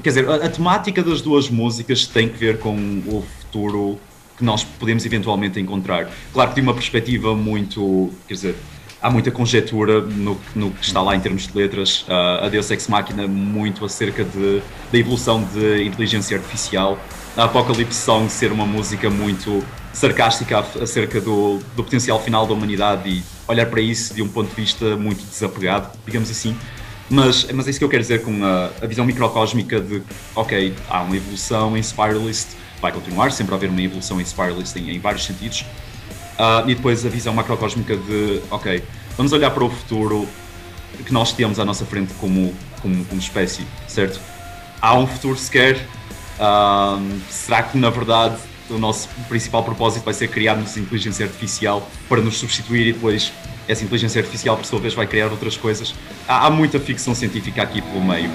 Quer dizer, a, a, temática das duas músicas tem que ver com o futuro que nós podemos eventualmente encontrar. Claro que tem uma perspectiva muito. Quer dizer, há muita conjetura no, no, que está lá em termos de letras. Uh, a Deus Ex Machina muito acerca de, da evolução de inteligência artificial. A Apocalypse Song ser uma música muito sarcástica acerca do, do potencial final da humanidade e olhar para isso de um ponto de vista muito desapegado, digamos assim. Mas, mas é isso que eu quero dizer com a, a visão microcósmica de, ok, há uma evolução em Spiralist, vai continuar sempre a haver uma evolução em Spiralist em, em vários sentidos, Uh, e depois a visão macrocósmica de, ok, vamos olhar para o futuro que nós temos à nossa frente como, como, como espécie, certo? Há um futuro sequer? Uh, será que na verdade o nosso principal propósito vai ser criarmos inteligência artificial para nos substituir e depois essa inteligência artificial por sua vez vai criar outras coisas? Há, há muita ficção científica aqui pelo meio.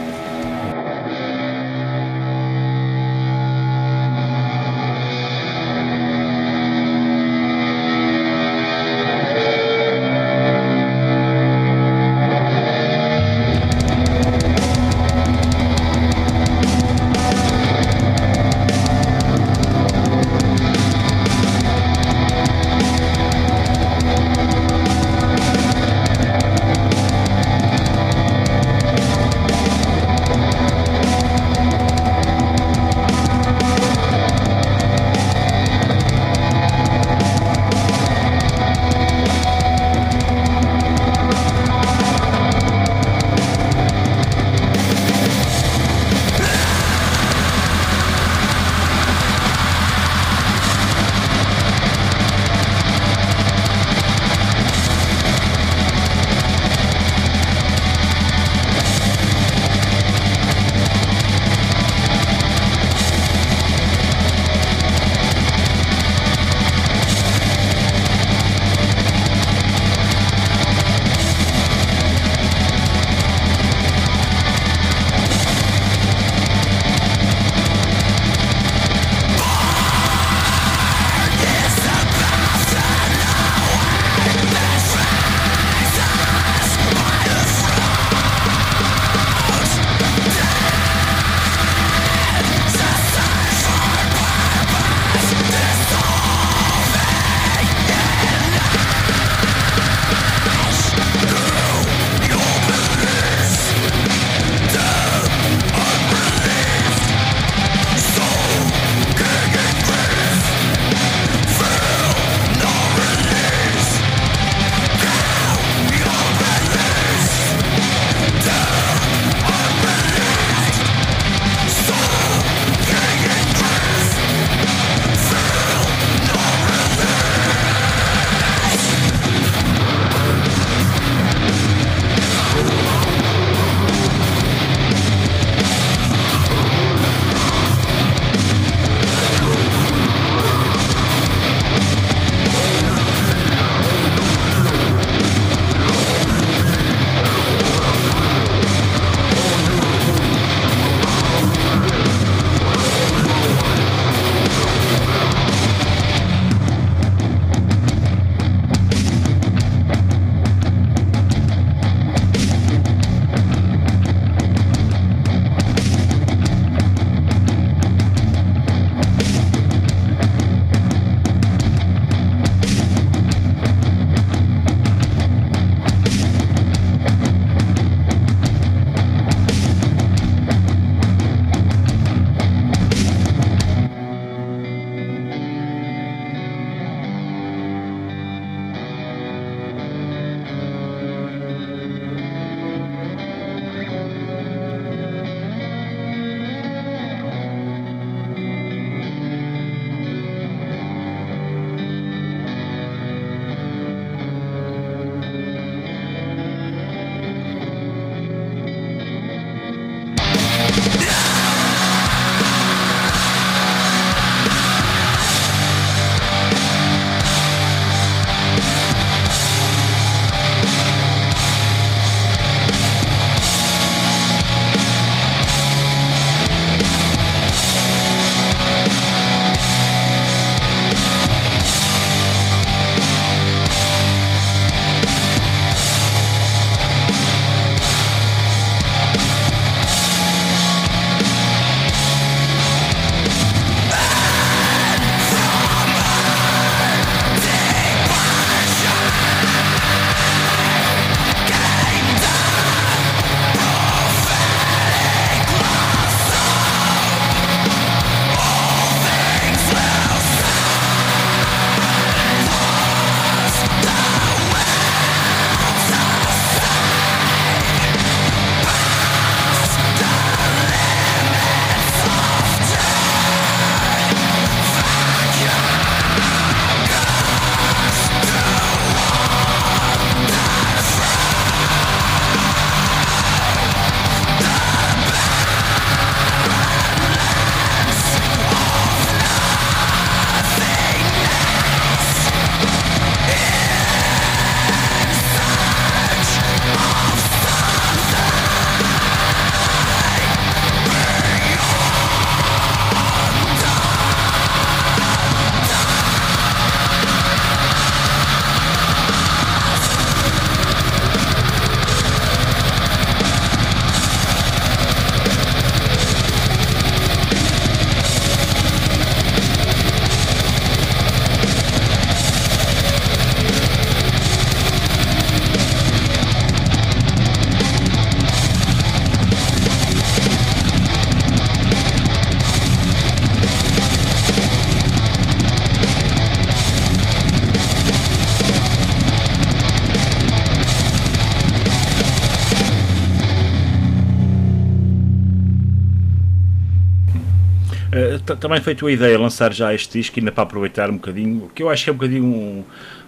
Também foi a tua ideia lançar já este disco, ainda para aproveitar um bocadinho, que eu acho que é um bocadinho um,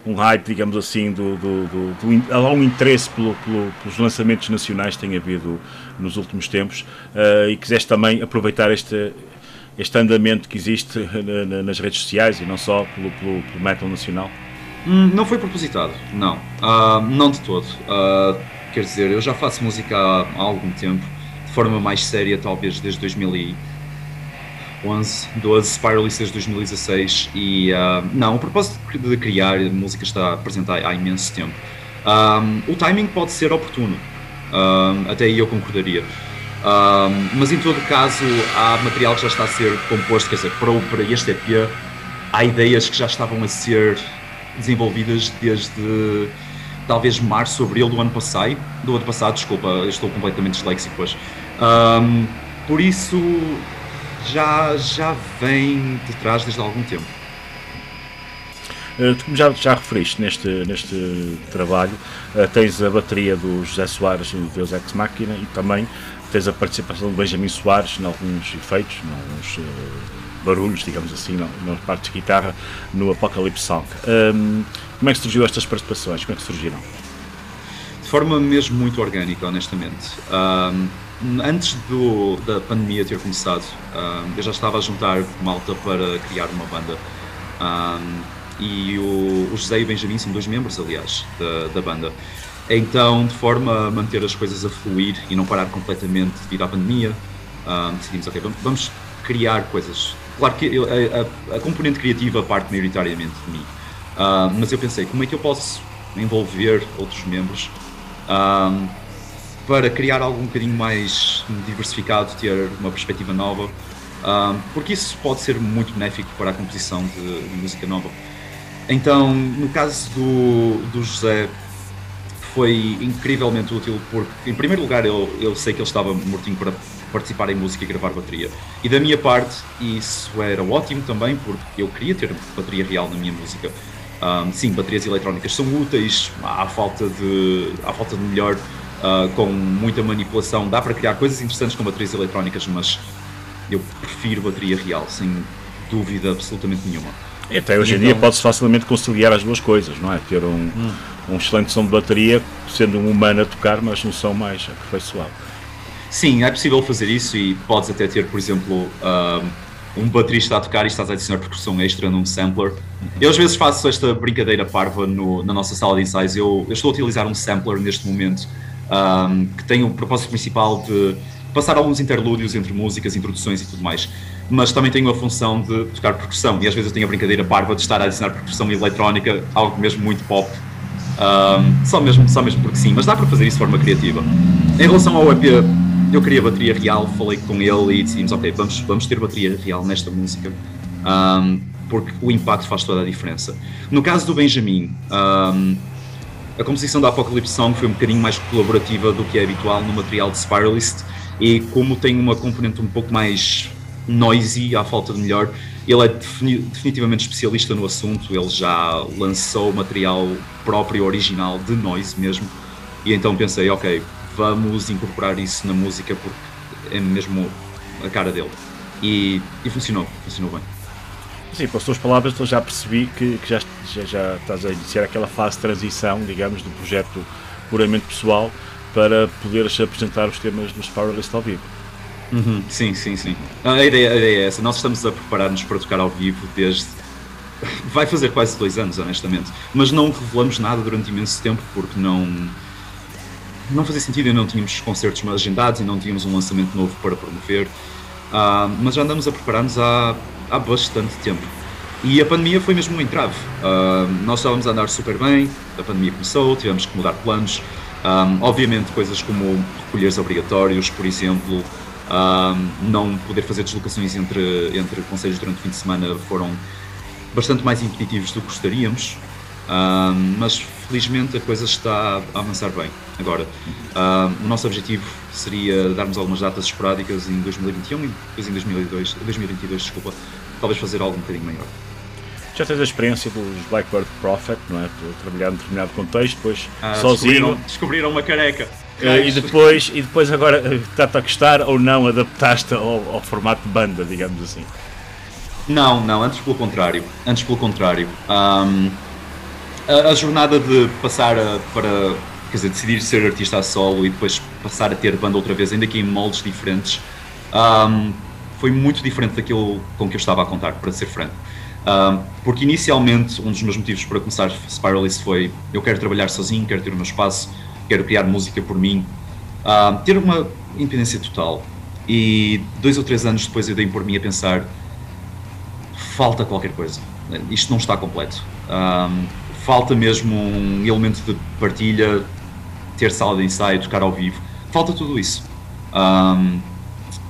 um hype, digamos assim, do, do, do, do há um interesse pelo, pelo, pelos lançamentos nacionais que tem havido nos últimos tempos uh, e quiseste também aproveitar este, este andamento que existe nas redes sociais e não só pelo, pelo, pelo metal nacional? Hum, não foi propositado, não. Uh, não de todo. Uh, quer dizer, eu já faço música há, há, algum tempo, de forma mais séria, talvez desde 2011, 12, Spiralist desde 2016. E uh, não, o propósito de criar música está presente há, há imenso tempo. o timing pode ser oportuno, até aí eu concordaria. mas em todo caso, há material que já está a ser composto, quer dizer, para, para este EP, há ideias que já estavam a ser desenvolvidas desde talvez março, abril do ano passado, do ano passado, desculpa, estou completamente disléxico hoje. Um, por isso já, já vem de trás desde há algum tempo. Uh, como já, já referiste neste, neste trabalho, uh, tens a bateria do José Soares no Deus Ex Machina e também tens a participação de Benjamin Soares em alguns efeitos, em alguns uh, barulhos, digamos assim, na parte de guitarra, no Apocalypse Song. Um, como é que surgiu estas participações? Como é que surgiram? De forma mesmo muito orgânica, honestamente. Um, antes do, da pandemia ter começado, um, eu já estava a juntar malta para criar uma banda. e o, o, José e o Benjamin são dois membros, aliás, da, da banda. Então, de forma a manter as coisas a fluir e não parar completamente devido à pandemia, decidimos, ok, vamos, criar coisas Claro que eu, a, a, componente criativa parte maioritariamente de mim, mas eu pensei, como é que eu posso envolver outros membros uh, para criar algo um bocadinho mais diversificado, ter uma perspectiva nova, uh, porque isso pode ser muito benéfico para a composição de, de música nova. Então, no caso do, do José, foi incrivelmente útil porque, em primeiro lugar, eu, eu sei que ele estava mortinho para participar em música e gravar bateria. E da minha parte, isso era ótimo também, porque eu queria ter bateria real na minha música. Um, sim, baterias eletrónicas são úteis, há falta de, há falta de melhor, uh, com muita manipulação. Dá para criar coisas interessantes com baterias eletrónicas, mas eu prefiro bateria real, sem dúvida absolutamente nenhuma. Até hoje em então, dia pode-se facilmente conciliar as duas coisas, não é? Ter um, hum. um excelente som de bateria, sendo um humano a tocar, mas um som mais aperfeiçoado. Sim, é possível fazer isso e podes até ter, por exemplo, um baterista a tocar e estás a adicionar percussão extra num sampler. Eu às vezes faço esta brincadeira parva no, na nossa sala de ensaios. Eu, eu, estou a utilizar um sampler neste momento um, que tem o propósito principal de passar alguns interlúdios entre músicas, introduções e tudo mais. Mas também tenho a função de tocar percussão e às vezes eu tenho a brincadeira parva de estar a adicionar percussão eletrónica, algo mesmo muito pop. Um, só, mesmo, só mesmo porque sim, mas dá para fazer isso de forma criativa. Em relação ao EP, eu queria bateria real, falei com ele e decidimos, ok, vamos, vamos ter bateria real nesta música, um, porque o impacto faz toda a diferença. No caso do Benjamin, um, a composição da Apocalypse Song foi um bocadinho mais colaborativa do que é habitual no material de Spiralist, e como tem uma componente um pouco mais noisy, à falta de melhor, ele é definitivamente especialista no assunto, ele já lançou material próprio, original, de noise mesmo, e então pensei, ok, vamos incorporar isso na música porque é mesmo a cara dele. E, e funcionou, funcionou bem. Sim, pelas tuas palavras eu já percebi que, que já, já, já, estás a iniciar aquela fase de transição, digamos, do projeto puramente pessoal para poderes apresentar os temas dos Powerlist ao vivo. Uhum, sim, sim, sim. A ideia, a ideia é essa. Nós estamos a preparar-nos para tocar ao vivo desde. Vai fazer quase dois anos, honestamente. Mas não revelamos nada durante imenso tempo porque não não fazia sentido e não tínhamos concertos agendados e não tínhamos um lançamento novo para promover. Uh, mas já andamos a preparar-nos há, há bastante tempo. E a pandemia foi mesmo um entrave. Uh, nós estávamos a andar super bem, a pandemia começou, tivemos que mudar planos. Um, ah, obviamente, coisas como recolheres obrigatórios, por exemplo, um, não poder fazer deslocações entre, entre conselhos durante o fim de semana foram bastante mais impeditivos do que gostaríamos. Um, mas felizmente a coisa está a avançar bem. Agora, um, o nosso objetivo seria darmos algumas datas esporádicas em 2021 e depois em 2022, 2022 desculpa, talvez fazer algo um bocadinho maior. Já tens a experiência dos Blackbird Prophet, não é? Por trabalhar em determinado contexto, depois ah, sozinho. Descobriram, descobriram uma careca. Uh, e, depois, e depois agora está-te a gostar ou não adaptaste ao, ao, formato de banda, digamos assim? Não, não, antes pelo contrário. Antes pelo contrário. Um, a, a, jornada de passar a, para, quer dizer, decidir ser artista a solo e depois passar a ter banda outra vez, ainda que em moldes diferentes, um, foi muito diferente daquilo com que eu estava a contar, para ser franco. Um, porque inicialmente um dos meus motivos para começar Spiralis foi eu quero trabalhar sozinho, quero ter o meu espaço, quero criar música por mim, um, ter uma independência total. E dois ou três anos depois eu dei por mim a pensar falta qualquer coisa, isto não está completo. Um, falta mesmo um elemento de partilha, ter sala de ensaio, tocar ao vivo, falta tudo isso.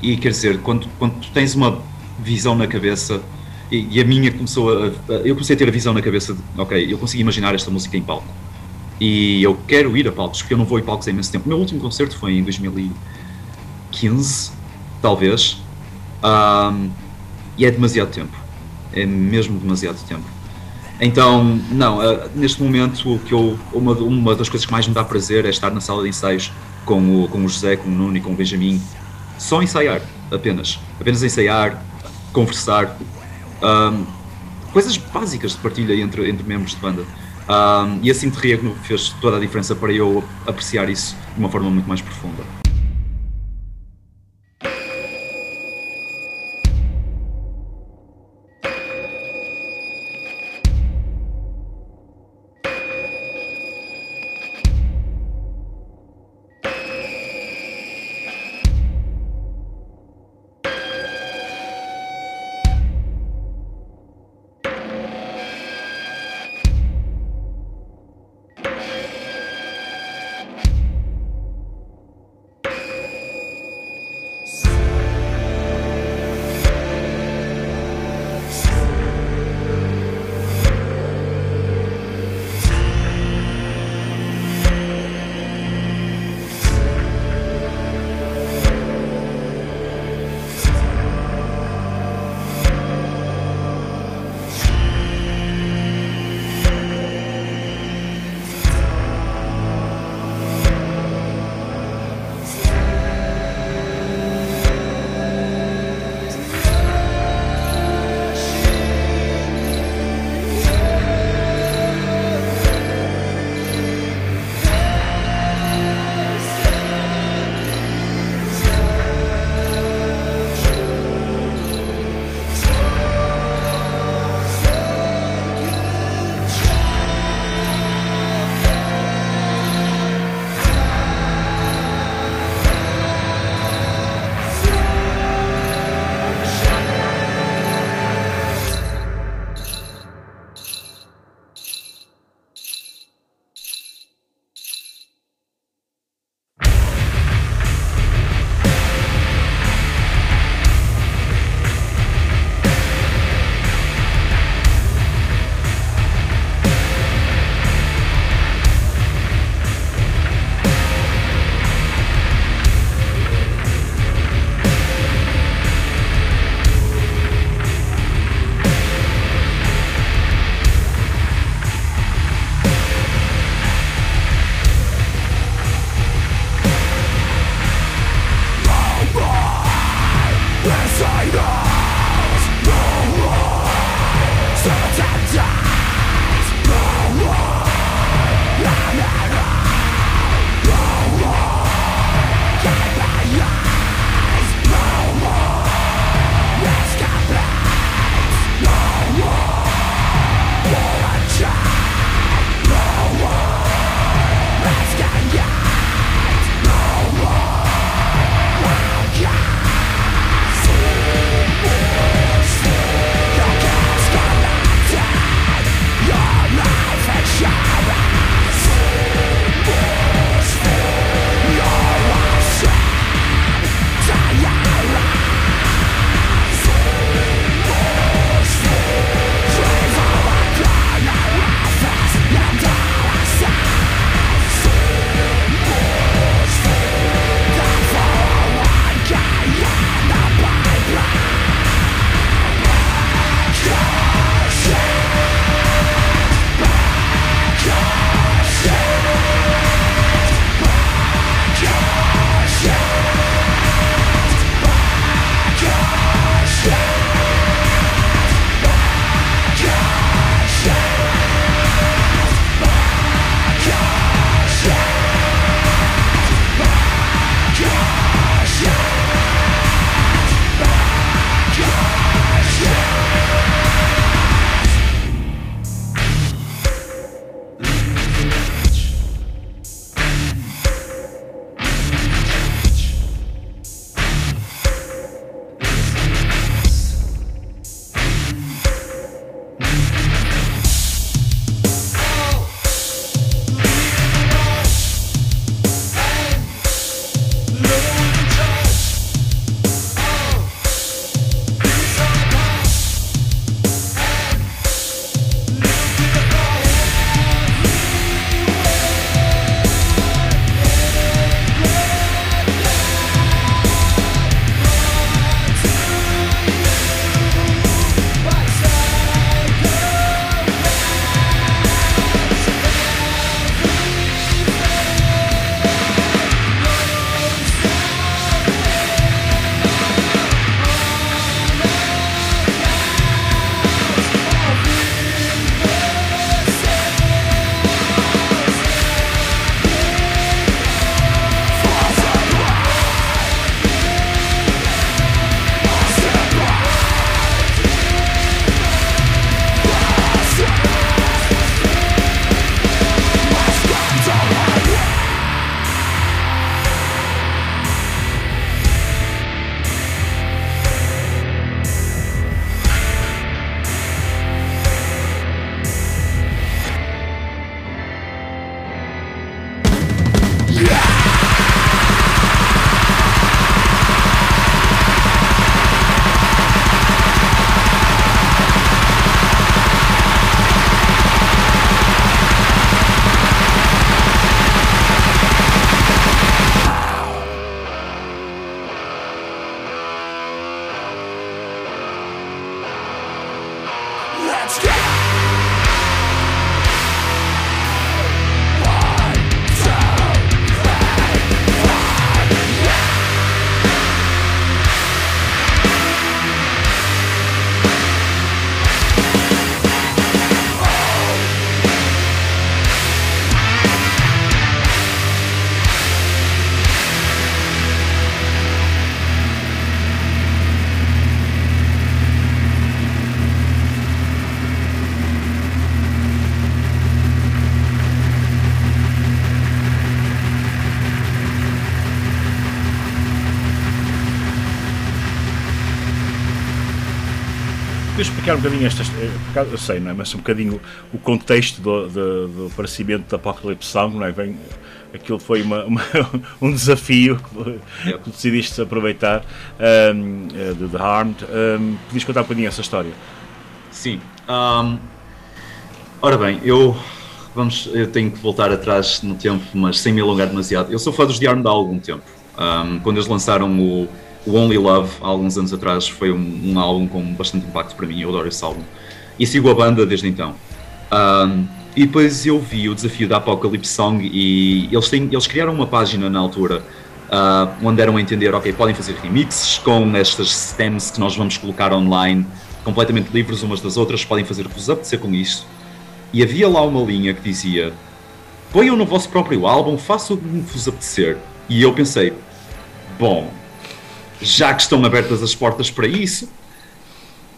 e quer dizer, quando, quando tu tens uma visão na cabeça e, e, a minha começou a, a, Eu comecei a ter a visão na cabeça de, ok, eu consigo imaginar esta música em palco. E eu quero ir a palcos, porque eu não vou a palcos há imenso tempo. O meu último concerto foi em 2015, talvez. Um, e é demasiado tempo. É mesmo demasiado tempo. Então, não, uh, neste momento, o que eu, uma, uma das coisas que mais me dá prazer é estar na sala de ensaios com o, com o José, com o Nuno e com o Benjamin. Só ensaiar, apenas. Apenas ensaiar, conversar, um, coisas básicas de partilha entre, entre membros de banda. Um, e assim de Riego fez toda a diferença para eu apreciar isso de uma forma muito mais profunda. Explicar um bocadinho estas. eh, Eu sei, não é? Mas um bocadinho o contexto do, do, do aparecimento da Apocalypse Song, não é? Vem, aquilo foi uma, uma, um desafio que, que decidiste aproveitar um, de The Harmed. Um, podias contar um bocadinho essa história? Sim. Um, ora bem, eu. Vamos, eu tenho que voltar atrás no tempo, mas sem me alongar demasiado. Eu sou fã dos The Armed há algum tempo. Um, quando eles lançaram o, o Only Love, há alguns anos atrás, foi um, um, álbum com bastante impacto para mim. Eu adoro esse álbum. E sigo a banda desde então. Um, e depois eu vi o desafio da Apocalypse Song e eles, têm, eles criaram uma página na altura uh, onde deram a entender, ok, podem fazer remixes com estas stems que nós vamos colocar online, completamente livres umas das outras, podem fazer o que vos apetecer com isto. E havia lá uma linha que dizia: ponham no vosso próprio álbum, façam o que vos apetecer. E eu pensei: bom, já que estão abertas as portas para isso,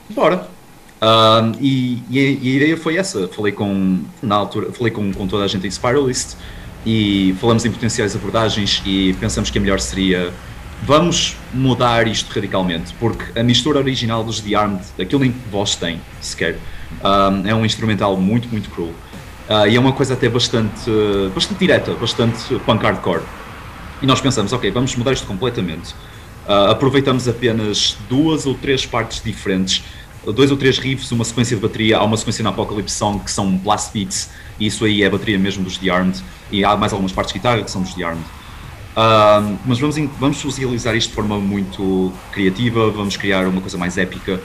bora. Uh, e, e, a, ideia foi essa. Falei com, na altura, falei com, com toda a gente em Spiralist e falamos em potenciais abordagens e pensamos que a melhor seria vamos mudar isto radicalmente, porque a mistura original dos The Armed, aquilo nem voz tem sequer, um, é um instrumental muito, muito cru. Uh, e é uma coisa até bastante, bastante direta, bastante punk hardcore. E nós pensamos, ok, vamos mudar isto completamente. Uh, aproveitamos apenas duas ou três partes diferentes, dois ou três riffs, uma sequência de bateria, há uma sequência na Apocalypse Song que são blast beats, e isso aí é a bateria mesmo dos The Armed, e há mais algumas partes de guitarra que são dos The Armed. Uh, mas vamos, vamos realizar isto de forma muito criativa, vamos criar uma coisa mais épica.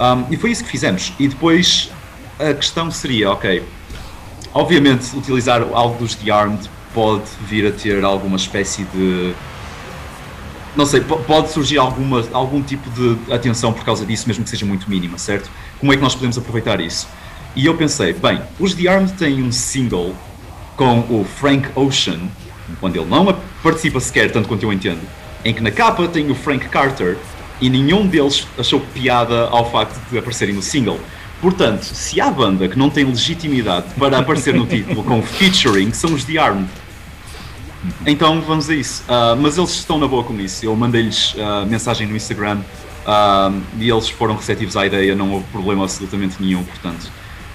Um, e foi isso que fizemos. E depois a questão seria, ok, obviamente utilizar algo dos The Armed pode vir a ter alguma espécie de. Não sei, pode surgir alguma, algum tipo de atenção por causa disso, mesmo que seja muito mínima, certo? Como é que nós podemos aproveitar isso? E eu pensei, bem, os The Armed têm um single com o Frank Ocean, onde ele não participa sequer, tanto quanto eu entendo, em que na capa tem o Frank Carter e nenhum deles achou piada ao facto de aparecerem no single. Portanto, se há banda que não tem legitimidade para aparecer no título com featuring, são os The Armed. Então vamos a isso. Uh, mas eles estão na boa com isso. Eu mandei-lhes uh, mensagem no Instagram uh, e eles foram receptivos à ideia, não houve problema absolutamente nenhum, portanto.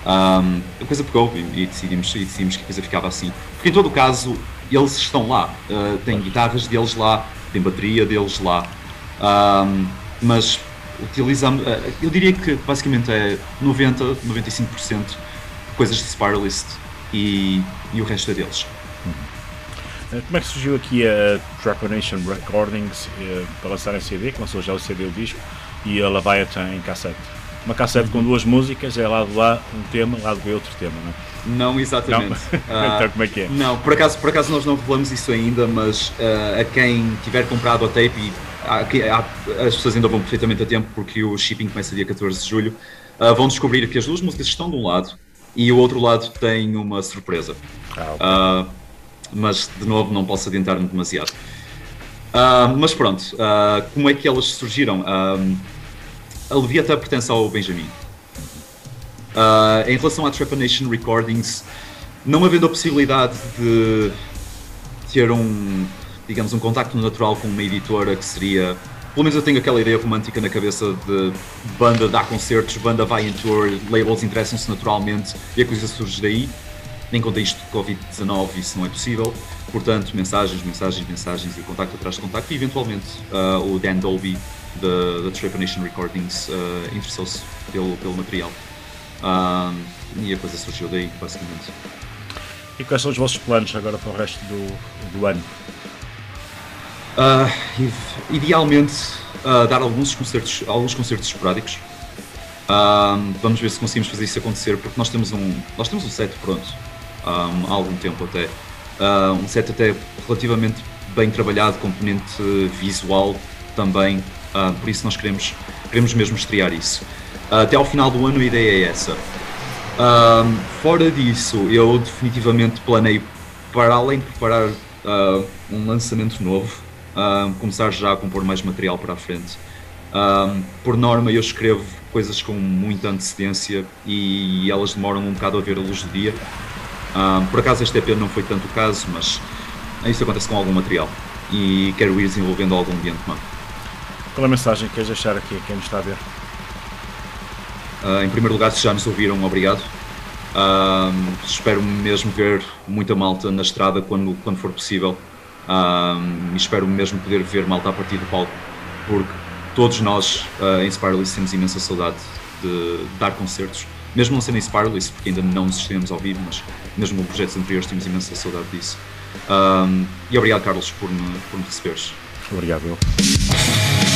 Um, a coisa pegou e decidimos, e decidimos que a coisa ficava assim. Porque em todo o caso, eles estão lá. Uh, tem guitarras deles lá, tem bateria deles lá. Um, mas utilizamos, uh, eu diria que basicamente é 90, 95% coisas de Spiralist e, e o resto é deles. Como é que surgiu aqui a Trepanation Recordings uh, para lançar em CD, que lançou já o CD o disco, e a Leviathan em cassete? Uma cassete com duas músicas, é lado lá um tema, lado B outro tema, não é? Não, exatamente. Não? então como é que é? Não, por acaso, por acaso nós não revelamos isso ainda, mas uh, a quem tiver comprado a tape, e há, há, as pessoas ainda vão perfeitamente a tempo porque o shipping começa dia 14 de julho, uh, vão descobrir que as duas músicas estão de um lado e o outro lado tem uma surpresa. Ah, okay. uh, mas, de novo, não posso adiantar-me demasiado. mas pronto, como é que elas surgiram? a Leviathan pertence ao Benjamin. Uh, em relação à Trepanation Recordings, não havendo a possibilidade de ter um, digamos, um contacto natural com uma editora que seria. Pelo menos eu tenho aquela ideia romântica na cabeça de banda dá concertos, banda vai em tour, labels interessam-se naturalmente e a coisa surge daí. Em contexto de Covid-19 isso não é possível. Portanto, mensagens, mensagens, mensagens e contacto atrás de contacto. E eventualmente uh, o Dan Dolby da Trepanation Recordings uh, interessou-se pelo, pelo material. Uh, e a coisa surgiu daí, basicamente. E quais são os vossos planos agora para o resto do, do ano? Uh, idealmente, dar alguns concertos, alguns concertos esporádicos. Um, vamos ver se conseguimos fazer isso acontecer, porque nós temos um, nós temos um set pronto há algum tempo até. Uh, um set até relativamente bem trabalhado, componente visual também, uh, por isso nós queremos, queremos mesmo estrear isso. Uh, até ao final do ano a ideia é essa. fora disso, eu definitivamente planei, para além de preparar um lançamento novo, começar já a compor mais material para a frente. por norma, eu escrevo coisas com muita antecedência e elas demoram um bocado a ver a luz do dia. Por acaso este EP não foi tanto o caso, mas isso acontece com algum material e quero ir desenvolvendo algum de antemão. Qual é a mensagem que queres deixar aqui a quem nos está a ver? Uh, em primeiro lugar, se já nos ouviram, obrigado. Uh, espero mesmo ver muita malta na estrada quando, quando for possível. Uh, espero mesmo poder ver malta a partir do palco, porque todos nós em Spiralist temos imensa saudade de dar concertos. Mesmo não sendo em Spiralist, porque ainda não nos ao vivo, mas mesmo em projetos anteriores temos imensa saudade disso. Um, e obrigado, Carlos, por me, por me receberes. Obrigado, eu.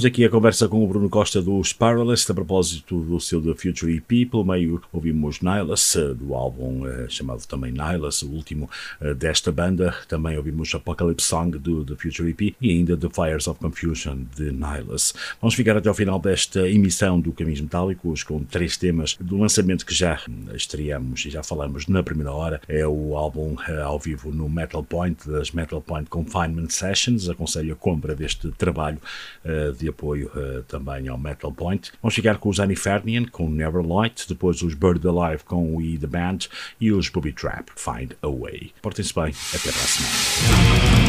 Temos aqui a conversa com o Bruno Costa dos Powerless a propósito do seu The Future EP. Pelo meio ouvimos Nihilus, do álbum uh, chamado também Nihilus, o último uh, desta banda. Também ouvimos Apocalypse Song do The Future EP e ainda The Fires of Confusion de Nihilus. Vamos ficar até ao final desta emissão do Caminhos Metálicos com três temas do lançamento que já estreamos e já falamos na primeira hora. É o álbum ao vivo no Metal Point, das Metal Point Confinement Sessions. Aconselho a compra deste trabalho de apoio uh, também ao Metal Point. Vamos ficar com os Anifernian, com Neverlight, depois os Bird Alive com We The Band e os Booby Trap, Find A Way. Portem-se bem, até para a semana.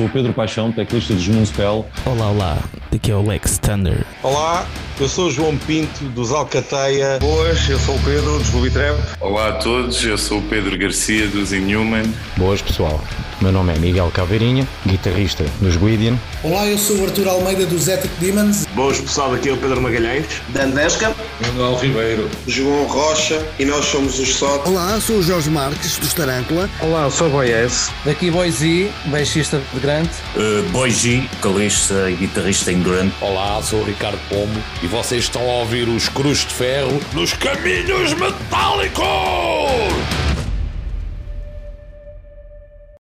Sou o Pedro Paixão, teclista dos Moonspell. Olá, olá, daqui é o Lex Thunder. Olá, eu sou o João Pinto dos Alcateia. Boas, eu sou o Pedro dos Ruby Trap. Olá a todos, eu sou o Pedro Garcia dos Inhuman. Boas pessoal, meu nome é Miguel Caveirinha, guitarrista dos Guidian. Olá, eu sou o Arthur Almeida dos Ethic Demons. Boas pessoal, aqui é o Pedro Magalhães. Dan Desca. Manuel Ribeiro. João Rocha e nós somos os SOT. Olá, sou o Jorge Marques dos Tarântula. Olá, sou o Boies. Daqui Boise, baixista de Grant. Uh, Boise, vocalista e guitarrista em Grant. Olá, sou o Ricardo Pombo e vocês estão a ouvir os Cruz de Ferro nos Caminhos Metálicos!